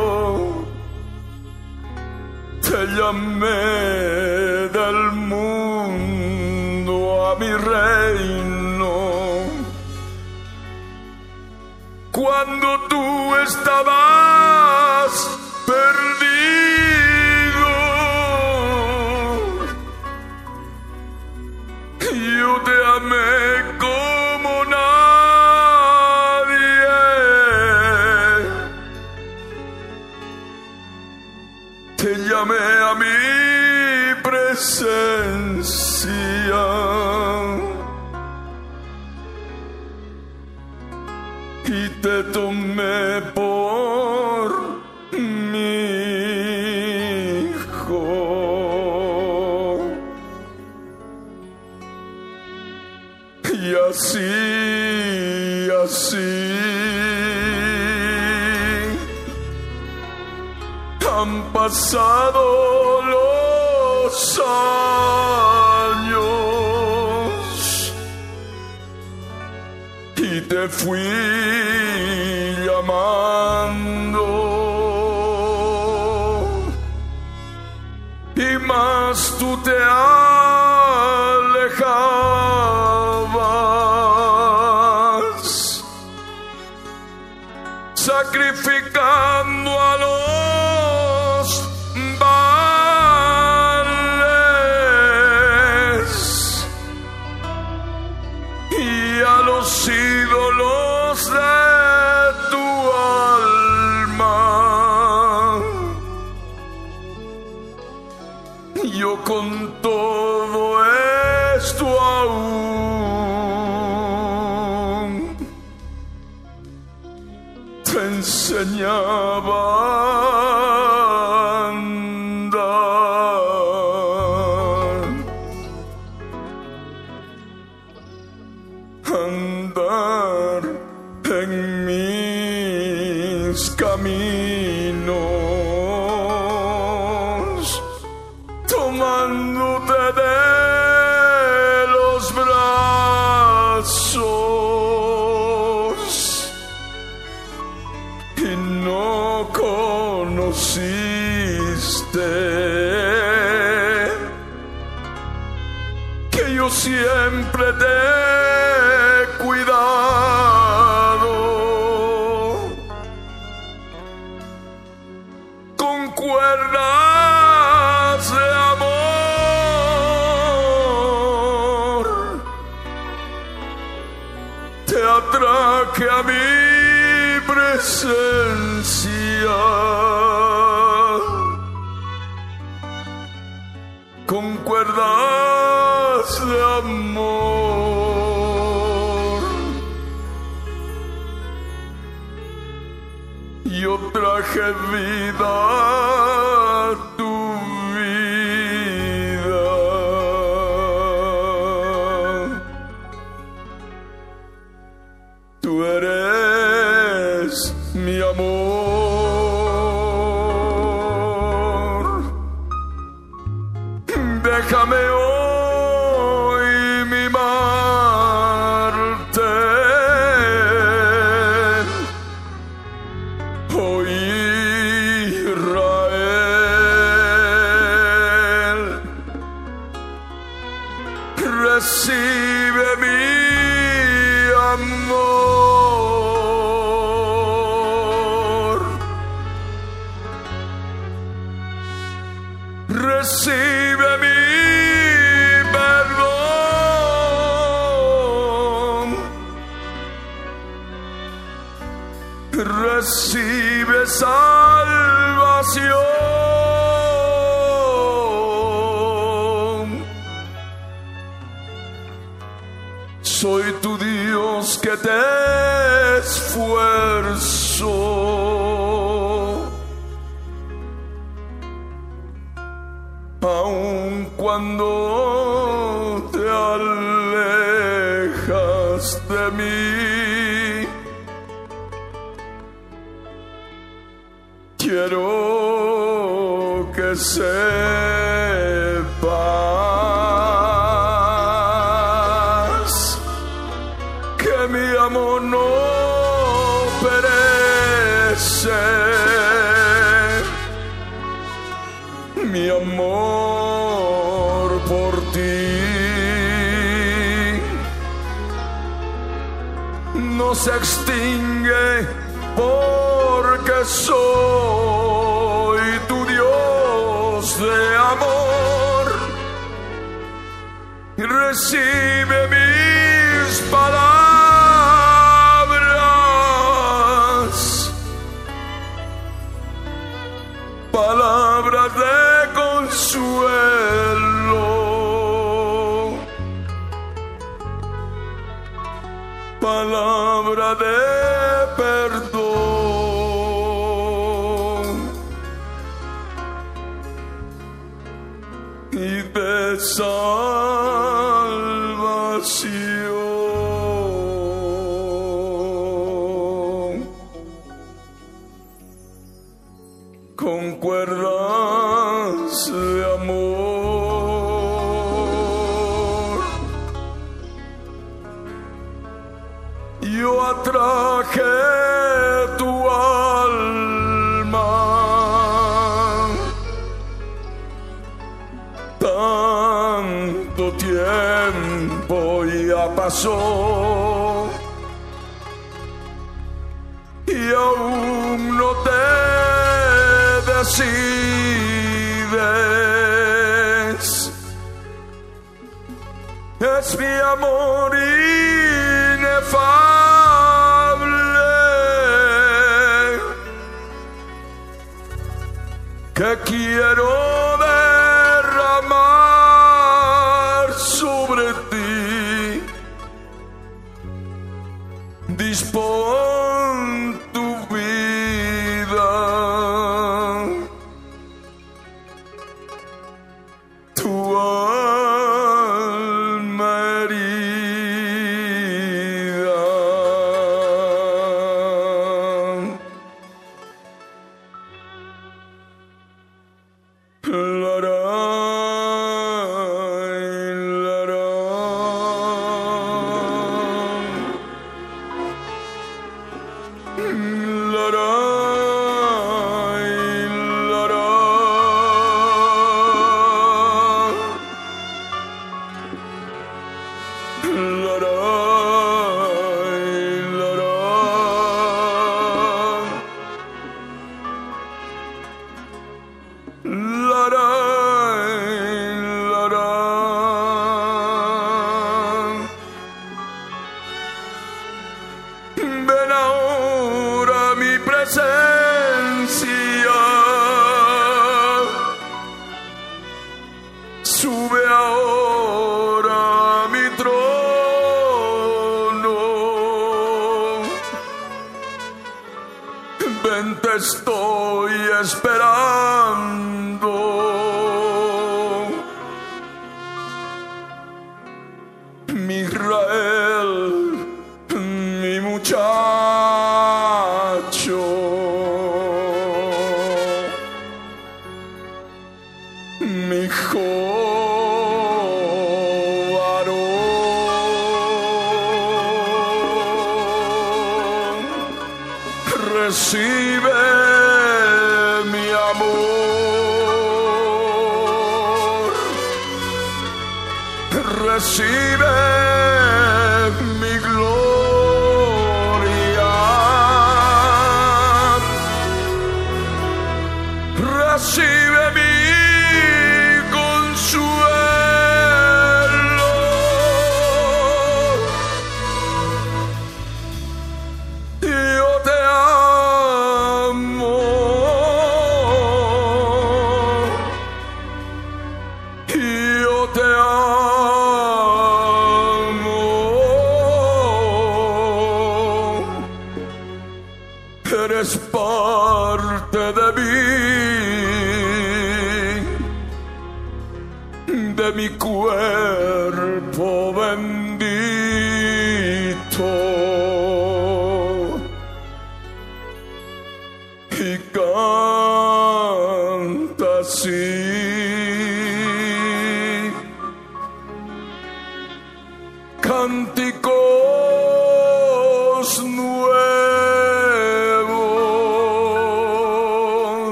[SPEAKER 3] Te llamé del mundo a mi reino. Cuando tú estabas perdido, yo te amé envíame a mi presencia. Y te tomé pasado los años. Y te fui llamando. Y más tú te alejabas. Sacrificar presencia con cuerdas de amor. Yo traje vida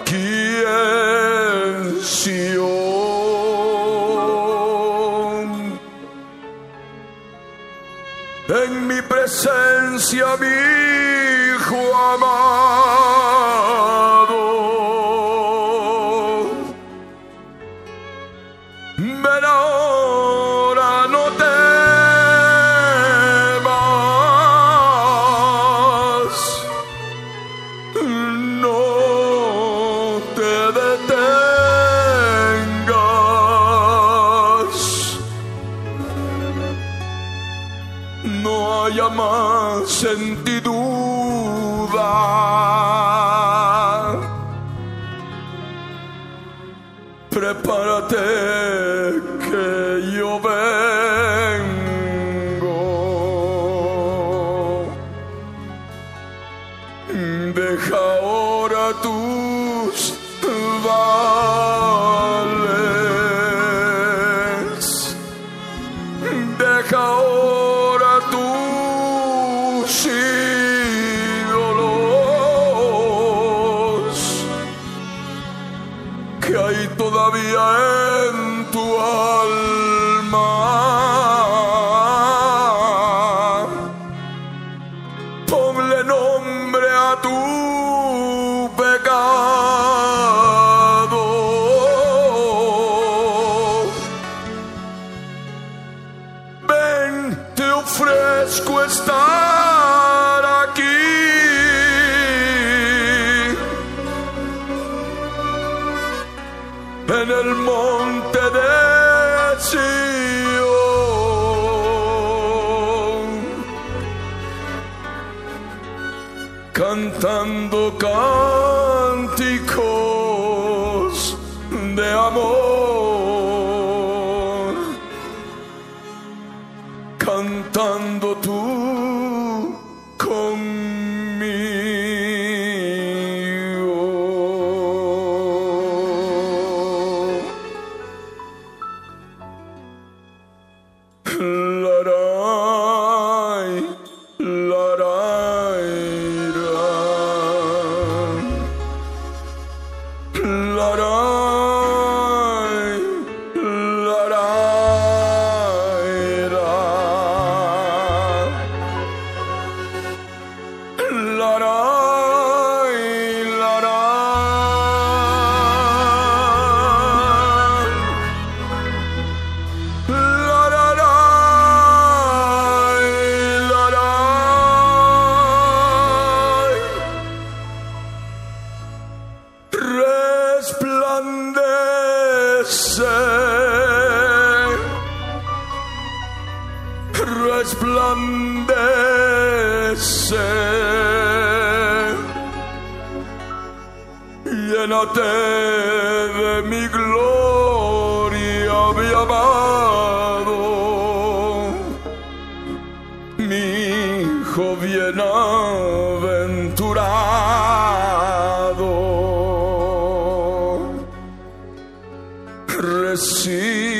[SPEAKER 3] aquí en Sion. En mi presencia, mi hijo amado. Mi hijo bienaventurado. Recibe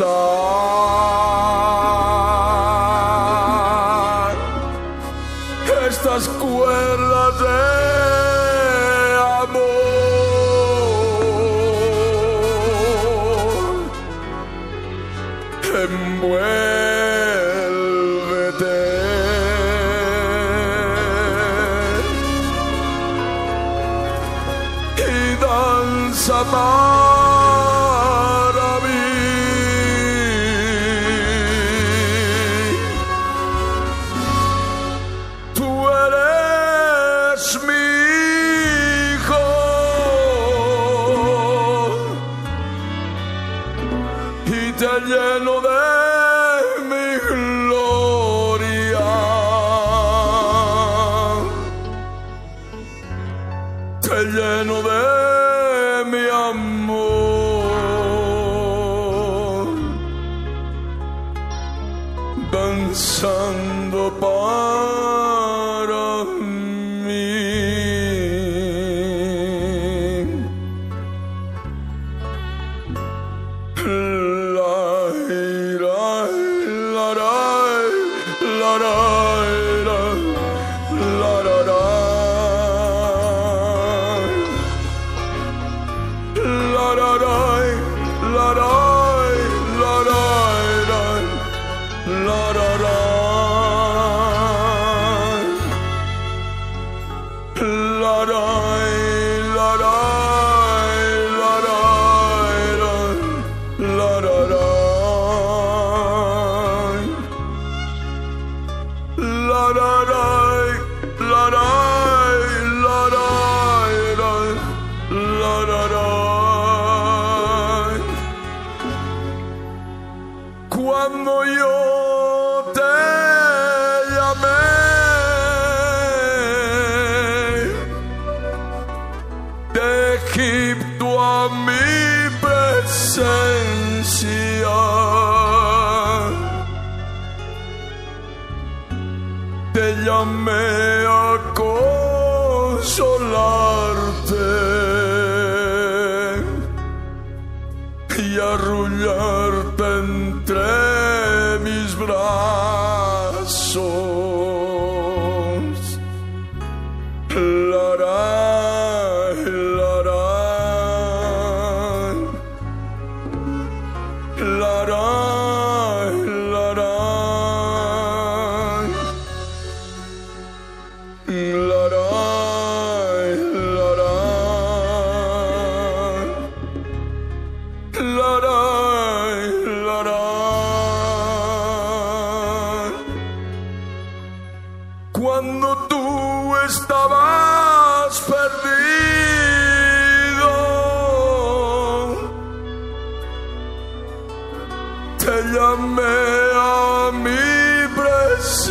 [SPEAKER 3] star. A mi presencia.